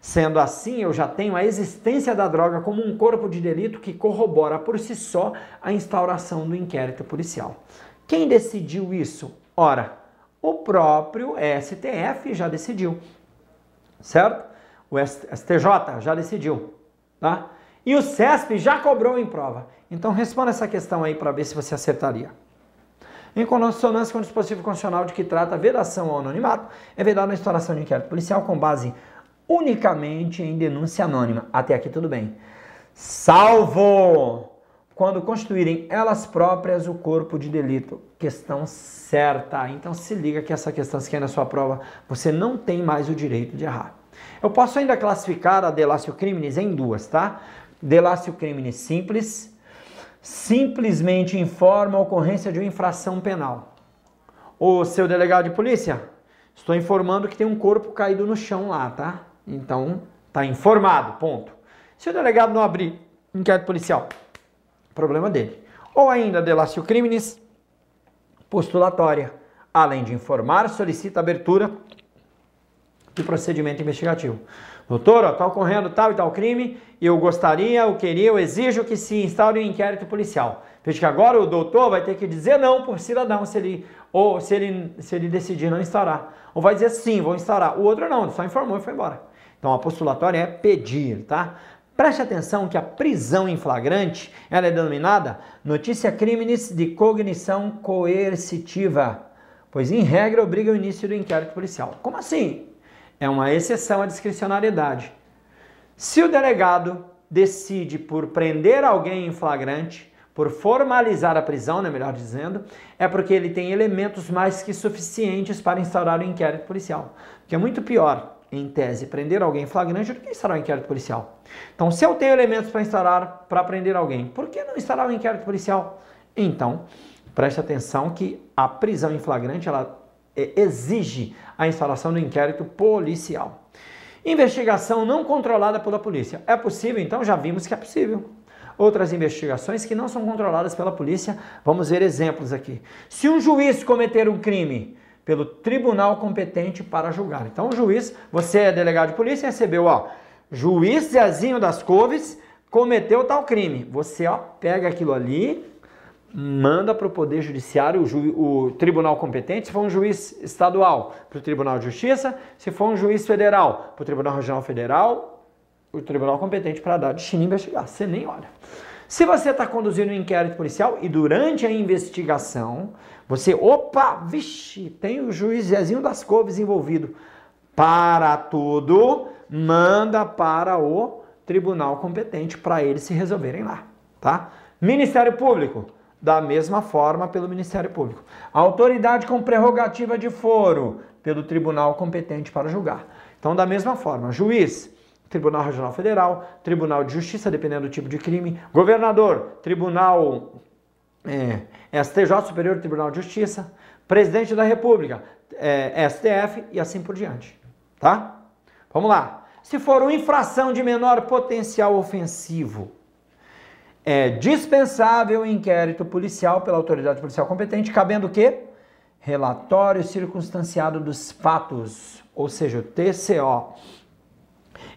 Sendo assim, eu já tenho a existência da droga como um corpo de delito que corrobora por si só a instauração do inquérito policial. Quem decidiu isso? Ora, o próprio STF já decidiu, certo? O STJ já decidiu, tá? E o CESP já cobrou em prova. Então responda essa questão aí para ver se você acertaria. Em consonância com o dispositivo constitucional de que trata vedação ao anonimato, é vedada a instauração de inquérito policial com base unicamente em denúncia anônima. Até aqui tudo bem. Salvo quando constituírem elas próprias o corpo de delito. Questão certa. Então se liga que essa questão, se quer na sua prova, você não tem mais o direito de errar. Eu posso ainda classificar a delácio crimes em duas, tá? Delácio crimes simples, simplesmente informa a ocorrência de uma infração penal. O seu delegado de polícia, estou informando que tem um corpo caído no chão lá, tá? Então, tá informado, ponto. Se o delegado não abrir inquérito policial, problema dele. Ou ainda, delácio crimes postulatória. Além de informar, solicita abertura de procedimento investigativo. Doutor, está ocorrendo tal e tal crime, eu gostaria, eu queria, eu exijo que se instaure um inquérito policial. Veja que agora o doutor vai ter que dizer não por cidadão se ele, ou se ele, se ele decidir não instaurar. Ou vai dizer sim, vou instaurar. O outro não, só informou e foi embora. Então a postulatória é pedir, tá? Preste atenção que a prisão em flagrante ela é denominada notícia crimes de cognição coercitiva, pois em regra obriga o início do inquérito policial. Como assim? É uma exceção à discricionariedade. Se o delegado decide por prender alguém em flagrante, por formalizar a prisão, né, melhor dizendo, é porque ele tem elementos mais que suficientes para instaurar o inquérito policial. Que é muito pior, em tese, prender alguém em flagrante do que instaurar um inquérito policial. Então, se eu tenho elementos para instaurar, para prender alguém, por que não instaurar um inquérito policial? Então, preste atenção que a prisão em flagrante, ela é, exige a instalação do inquérito policial. Investigação não controlada pela polícia. É possível? Então já vimos que é possível. Outras investigações que não são controladas pela polícia, vamos ver exemplos aqui. Se um juiz cometer um crime pelo tribunal competente para julgar. Então o juiz, você é delegado de polícia, recebeu, ó, juiz Zezinho das Couves cometeu tal crime. Você, ó, pega aquilo ali, manda para o Poder Judiciário, o, o, tribunal competente, se for um juiz estadual, para o Tribunal de Justiça, se for um juiz federal, para o Tribunal Regional Federal, o tribunal competente para dar destino e investigar. Você nem olha. Se você está conduzindo um inquérito policial e durante a investigação, você, opa, vixe, tem o juiz Zezinho das Couves envolvido. Para tudo, manda para o tribunal competente para eles se resolverem lá, tá? Ministério Público, da mesma forma pelo Ministério Público. autoridade com prerrogativa de foro, pelo tribunal competente para julgar. Então, da mesma forma, juiz, Tribunal Regional Federal, Tribunal de Justiça, dependendo do tipo de crime, governador, Tribunal é, STJ, Superior Tribunal de Justiça, Presidente da República, é, STF e assim por diante. Tá? Vamos lá. Se for uma infração de menor potencial ofensivo, é dispensável inquérito policial pela autoridade policial competente, cabendo o quê? Relatório circunstanciado dos fatos, ou seja, o TCO.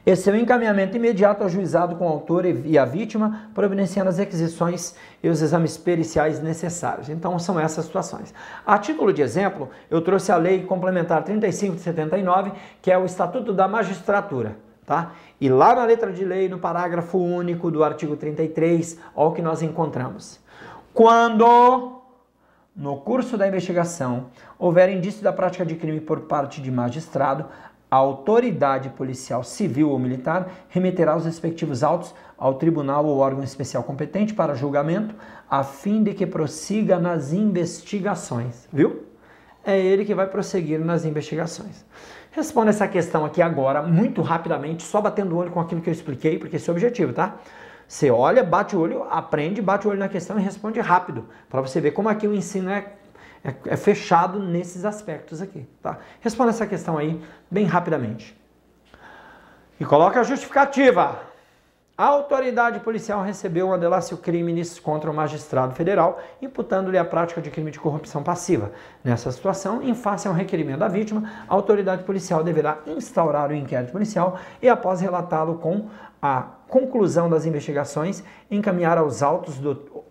Esse é o encaminhamento imediato ao juizado com o autor e a vítima, providenciando as requisições e os exames periciais necessários. Então, são essas situações. A título de exemplo, eu trouxe a Lei Complementar 35 de 79, que é o Estatuto da Magistratura. Tá? E lá na letra de lei, no parágrafo único do artigo 33, olha o que nós encontramos. Quando, no curso da investigação, houver indício da prática de crime por parte de magistrado, a autoridade policial civil ou militar remeterá os respectivos autos ao tribunal ou órgão especial competente para julgamento, a fim de que prossiga nas investigações. Viu? É ele que vai prosseguir nas investigações. Responda essa questão aqui agora, muito rapidamente, só batendo o olho com aquilo que eu expliquei, porque esse é o objetivo, tá? Você olha, bate o olho, aprende, bate o olho na questão e responde rápido, para você ver como aqui o ensino é, é, é, fechado nesses aspectos aqui, tá? Responda essa questão aí bem rapidamente. E coloca a justificativa. A autoridade policial recebeu uma delácio crimes contra o magistrado federal, imputando-lhe a prática de crime de corrupção passiva. Nessa situação, em face ao requerimento da vítima, a autoridade policial deverá instaurar o inquérito policial e, após relatá-lo com a conclusão das investigações, encaminhar aos autos do,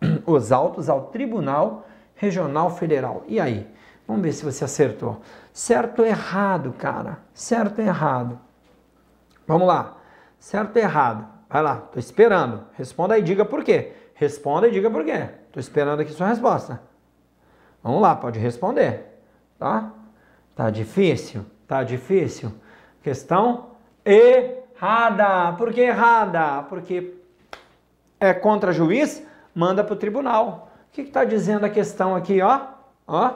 os autos ao Tribunal Regional Federal. E aí? Vamos ver se você acertou. Certo ou errado, cara? Certo ou errado? Vamos lá. Certo ou errado? Vai lá, tô esperando. Responda aí, diga por quê. Responda e diga por quê. Tô esperando aqui sua resposta. Vamos lá, pode responder. Tá? Tá difícil? Tá difícil? Questão errada. Por que errada? Porque é contra juiz, manda para o tribunal. O que está dizendo a questão aqui, ó? Ó,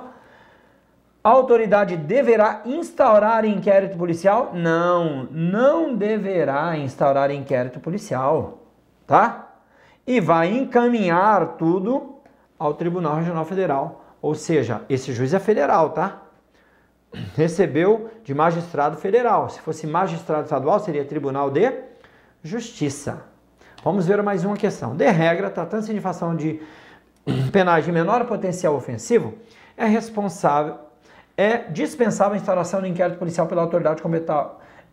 a autoridade deverá instaurar inquérito policial? Não, não deverá instaurar inquérito policial, tá? E vai encaminhar tudo ao Tribunal Regional Federal. Ou seja, esse juiz é federal, tá? Recebeu de magistrado federal. Se fosse magistrado estadual, seria Tribunal de Justiça. Vamos ver mais uma questão. De regra, tratando-se de infração de penais de menor potencial ofensivo, é responsável é dispensável a instauração do inquérito policial pela autoridade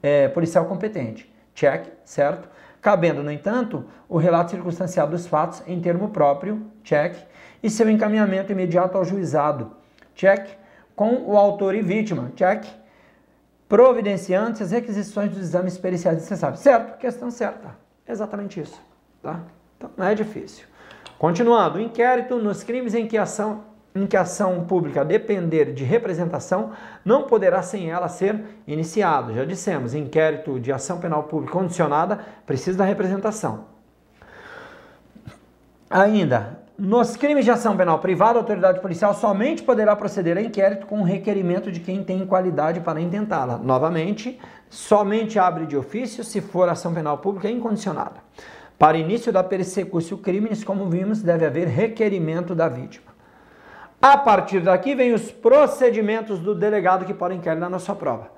é, policial competente. Check, certo? Cabendo, no entanto, o relato circunstanciado dos fatos em termo próprio, check, e seu encaminhamento imediato ao juizado, check, com o autor e vítima, check, providenciando as requisições dos exames periciais necessários. Certo? Questão certa. Exatamente isso. Tá? Então, não é difícil. Continuando, o inquérito nos crimes em que ação em que a ação pública depender de representação, não poderá sem ela ser iniciado. Já dissemos, inquérito de ação penal pública condicionada precisa da representação. Ainda, nos crimes de ação penal privada, a autoridade policial somente poderá proceder a inquérito com requerimento de quem tem qualidade para intentá-la. Novamente, somente abre de ofício se for ação penal pública incondicionada. Para início da persecução crimes, como vimos, deve haver requerimento da vítima. A partir daqui vem os procedimentos do delegado que podem querer na sua prova.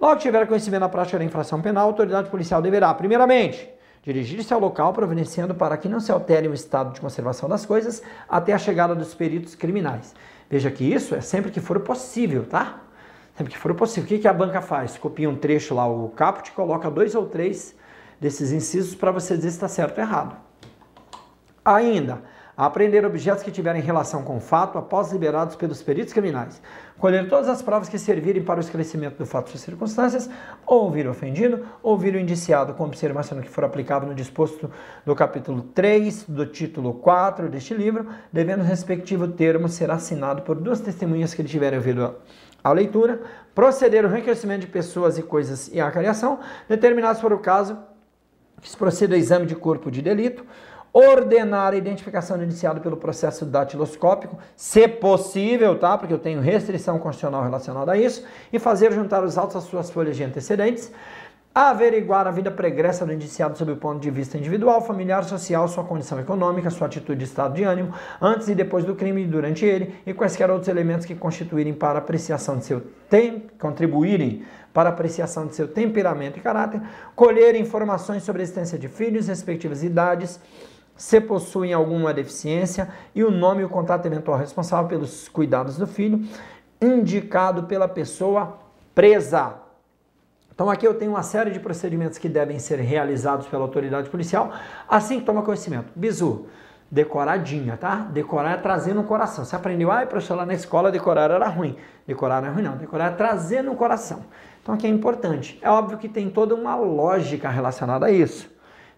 Logo que tiver conhecimento da prática da infração penal, a autoridade policial deverá, primeiramente, dirigir-se ao local providenciando para que não se altere o estado de conservação das coisas até a chegada dos peritos criminais. Veja que isso é sempre que for possível, tá? Sempre que for possível. O que a banca faz? Copia um trecho lá, o caput, coloca dois ou três desses incisos para você dizer se está certo ou errado. Ainda, apreender objetos que tiverem relação com o fato após liberados pelos peritos criminais, colher todas as provas que servirem para o esclarecimento do fato e circunstâncias, ouvir o ofendido, ouvir o indiciado com observação que for aplicável no disposto do capítulo 3 do título 4 deste livro, devendo o respectivo termo ser assinado por duas testemunhas que ele tiverem ouvido a leitura, proceder ao reconhecimento de pessoas e coisas e a cariação, determinados por o caso, que se proceda ao exame de corpo de delito, ordenar a identificação iniciada pelo processo datiloscópico, se possível, tá? Porque eu tenho restrição constitucional relacionada a isso, e fazer juntar os autos às suas folhas de antecedentes, averiguar a vida pregressa do indiciado sob o ponto de vista individual, familiar, social, sua condição econômica, sua atitude e estado de ânimo, antes e depois do crime e durante ele, e quaisquer outros elementos que constituírem para apreciação de seu tempo, contribuírem para apreciação de seu temperamento e caráter, colher informações sobre a existência de filhos, respectivas idades, se possuem alguma deficiência e o nome e o contato eventual responsável pelos cuidados do filho, indicado pela pessoa presa. Então aqui eu tenho uma série de procedimentos que devem ser realizados pela autoridade policial assim que toma conhecimento. Bizu, decoradinha, tá? Decorar é trazer no coração. Você aprendeu, ai, professor, lá na escola decorar era ruim. Decorar não é ruim, não. Decorar é trazer no coração. Então aqui é importante. É óbvio que tem toda uma lógica relacionada a isso.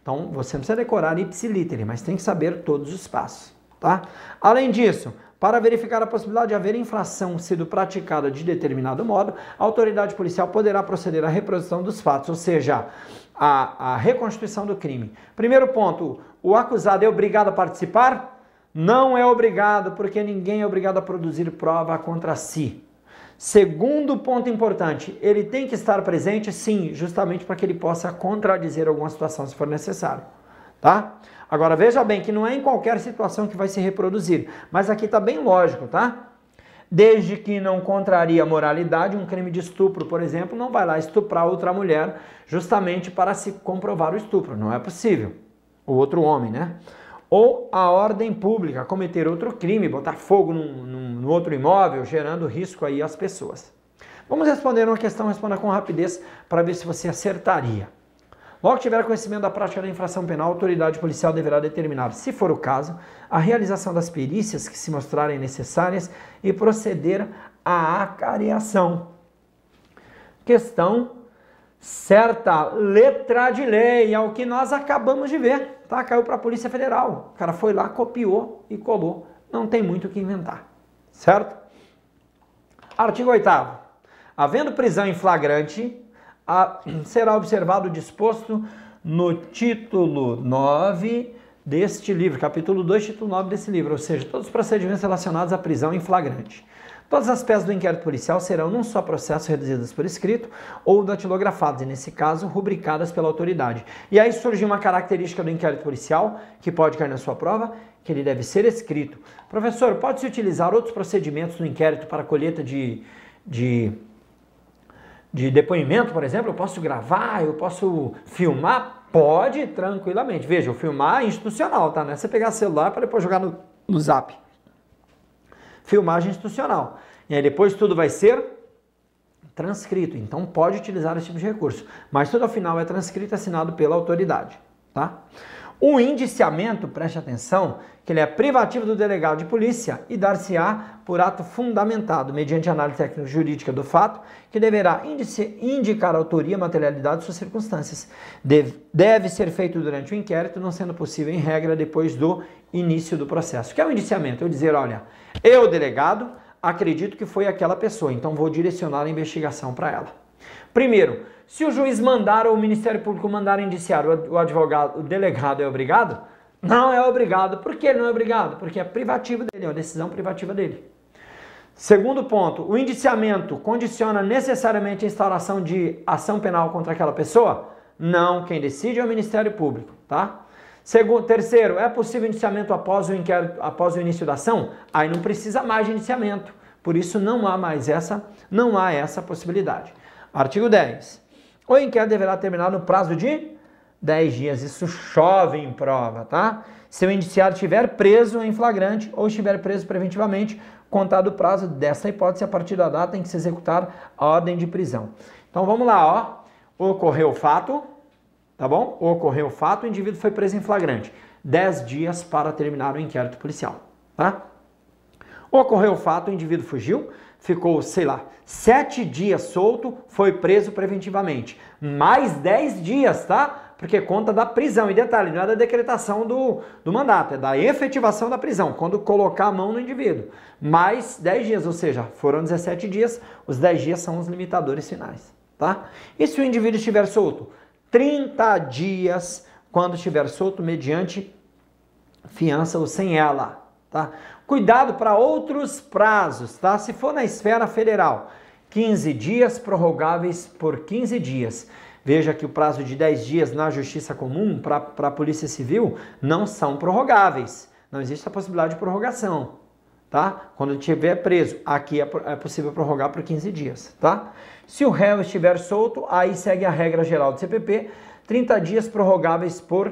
Então, você não precisa decorar ipsiliter, mas tem que saber todos os passos, tá? Além disso, para verificar a possibilidade de haver infração sido praticada de determinado modo, a autoridade policial poderá proceder à reprodução dos fatos, ou seja, a, a reconstituição do crime. Primeiro ponto, o acusado é obrigado a participar? Não é obrigado, porque ninguém é obrigado a produzir prova contra si. Segundo ponto importante, ele tem que estar presente, sim, justamente para que ele possa contradizer alguma situação se for necessário, tá? Agora veja bem que não é em qualquer situação que vai se reproduzir, mas aqui está bem lógico, tá? Desde que não contraria a moralidade, um crime de estupro, por exemplo, não vai lá estuprar outra mulher justamente para se comprovar o estupro, não é possível. O outro homem, né? Ou a ordem pública, cometer outro crime, botar fogo num, num, no outro imóvel, gerando risco aí às pessoas. Vamos responder uma questão, responda com rapidez para ver se você acertaria. Logo que tiver conhecimento da prática da infração penal, a autoridade policial deverá determinar, se for o caso, a realização das perícias que se mostrarem necessárias e proceder à acareação. Questão certa letra de lei, é o que nós acabamos de ver, tá? Caiu para a Polícia Federal. O cara foi lá, copiou e colou. Não tem muito o que inventar, certo? Artigo 8 Havendo prisão em flagrante, a, será observado disposto no título 9 deste livro, capítulo 2, título 9 desse livro, ou seja, todos os procedimentos relacionados à prisão em flagrante. Todas as peças do inquérito policial serão num só processo reduzidas por escrito ou datilografadas, e nesse caso, rubricadas pela autoridade. E aí surge uma característica do inquérito policial que pode cair na sua prova, que ele deve ser escrito. Professor, pode-se utilizar outros procedimentos no inquérito para colheita de, de, de depoimento, por exemplo? Eu posso gravar, eu posso filmar? Pode, tranquilamente. Veja, o filmar é institucional, tá? Não é você pegar celular para depois jogar no, no zap filmagem institucional. E aí depois tudo vai ser transcrito. Então pode utilizar esse tipo de recurso. Mas tudo ao final é transcrito e assinado pela autoridade. Tá? O indiciamento, preste atenção, que ele é privativo do delegado de polícia e dar-se-á por ato fundamentado, mediante análise técnica jurídica do fato, que deverá indicar autoria, materialidade e suas circunstâncias. Deve, deve ser feito durante o inquérito, não sendo possível, em regra, depois do início do processo. O que é o indiciamento? Eu dizer, olha, eu, delegado, acredito que foi aquela pessoa, então vou direcionar a investigação para ela. Primeiro, se o juiz mandar ou o Ministério Público mandar indiciar, o advogado, o delegado é obrigado? Não é obrigado. Por que ele não é obrigado? Porque é privativo dele, é uma decisão privativa dele. Segundo ponto, o indiciamento condiciona necessariamente a instauração de ação penal contra aquela pessoa? Não, quem decide é o Ministério Público, tá? Segundo, terceiro, é possível indiciamento após o inquérito, após o início da ação? Aí não precisa mais de indiciamento. Por isso não há mais essa, não há essa possibilidade. Artigo 10. O inquérito deverá terminar no prazo de 10 dias. Isso chove em prova, tá? Se o indiciado estiver preso em flagrante ou estiver preso preventivamente, contado o prazo dessa hipótese a partir da data em que se executar a ordem de prisão. Então vamos lá, ó. Ocorreu o fato, tá bom? Ocorreu o fato, o indivíduo foi preso em flagrante. 10 dias para terminar o inquérito policial, tá? Ocorreu o fato, o indivíduo fugiu, ficou, sei lá, sete dias solto, foi preso preventivamente. Mais dez dias, tá? Porque conta da prisão. E detalhe, não é da decretação do, do mandato, é da efetivação da prisão, quando colocar a mão no indivíduo. Mais dez dias, ou seja, foram 17 dias, os 10 dias são os limitadores finais, tá? E se o indivíduo estiver solto? 30 dias quando estiver solto mediante fiança ou sem ela, tá? Cuidado para outros prazos, tá? Se for na esfera federal, 15 dias prorrogáveis por 15 dias. Veja que o prazo de 10 dias na Justiça Comum para a Polícia Civil não são prorrogáveis. Não existe a possibilidade de prorrogação, tá? Quando estiver preso, aqui é, é possível prorrogar por 15 dias, tá? Se o réu estiver solto, aí segue a regra geral do CPP, 30 dias prorrogáveis por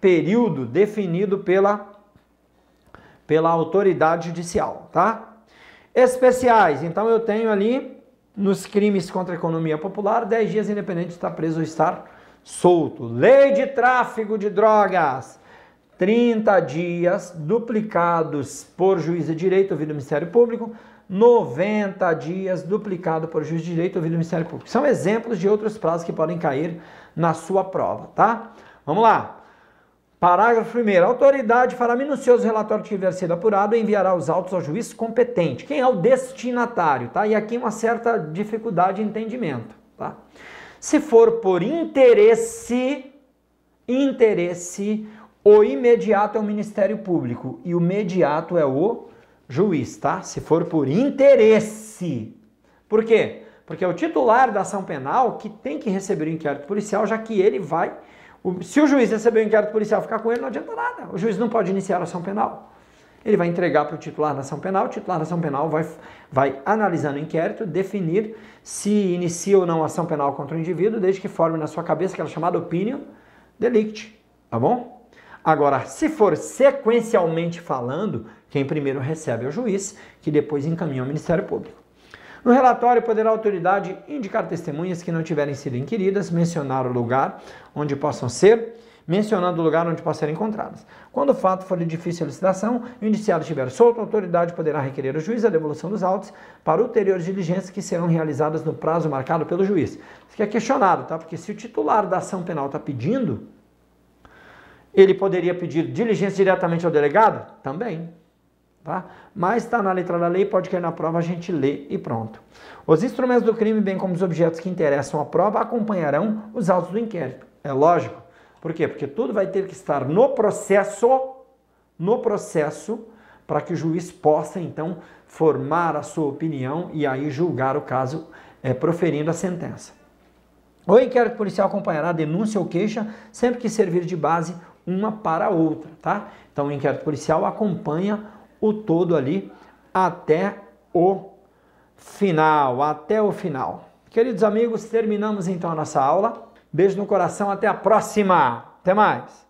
período definido pela pela autoridade judicial, tá? Especiais, então eu tenho ali nos crimes contra a economia popular 10 dias independente de estar preso ou estar solto. Lei de tráfico de drogas, 30 dias duplicados por juiz de direito ouvido do Ministério Público, 90 dias duplicado por juiz de direito ouvido do Ministério Público. São exemplos de outros prazos que podem cair na sua prova, tá? Vamos lá. Parágrafo 1. A autoridade fará minucioso relatório que tiver sido apurado e enviará os autos ao juiz competente. Quem é o destinatário? Tá? E aqui uma certa dificuldade de entendimento. Tá? Se for por interesse, interesse, o imediato é o Ministério Público e o mediato é o juiz, tá? Se for por interesse, Por quê? Porque é o titular da ação penal que tem que receber o inquérito policial, já que ele vai. Se o juiz receber o inquérito policial ficar com ele, não adianta nada. O juiz não pode iniciar a ação penal. Ele vai entregar para o titular da ação penal, o titular da ação penal vai, vai analisando o inquérito, definir se inicia ou não a ação penal contra o indivíduo, desde que forme na sua cabeça aquela chamada opinion delict, tá bom? Agora, se for sequencialmente falando, quem primeiro recebe é o juiz, que depois encaminha ao Ministério Público. No relatório, poderá a autoridade indicar testemunhas que não tiverem sido inquiridas, mencionar o lugar onde possam ser, mencionando o lugar onde possam ser encontradas. Quando o fato for de difícil elucidação e o indiciado estiver solto, a autoridade poderá requerer ao juiz a devolução dos autos para ulteriores diligências que serão realizadas no prazo marcado pelo juiz. Isso aqui é questionado, tá? Porque se o titular da ação penal está pedindo, ele poderia pedir diligência diretamente ao delegado? Também. Tá? Mas está na letra da lei, pode cair na prova, a gente lê e pronto. Os instrumentos do crime, bem como os objetos que interessam à prova, acompanharão os autos do inquérito. É lógico. Por quê? Porque tudo vai ter que estar no processo, no processo, para que o juiz possa, então, formar a sua opinião e aí julgar o caso, é, proferindo a sentença. O inquérito policial acompanhará a denúncia ou queixa sempre que servir de base uma para a outra, tá? Então, o inquérito policial acompanha o todo ali até o final, até o final. Queridos amigos, terminamos então a nossa aula. Beijo no coração, até a próxima. Até mais.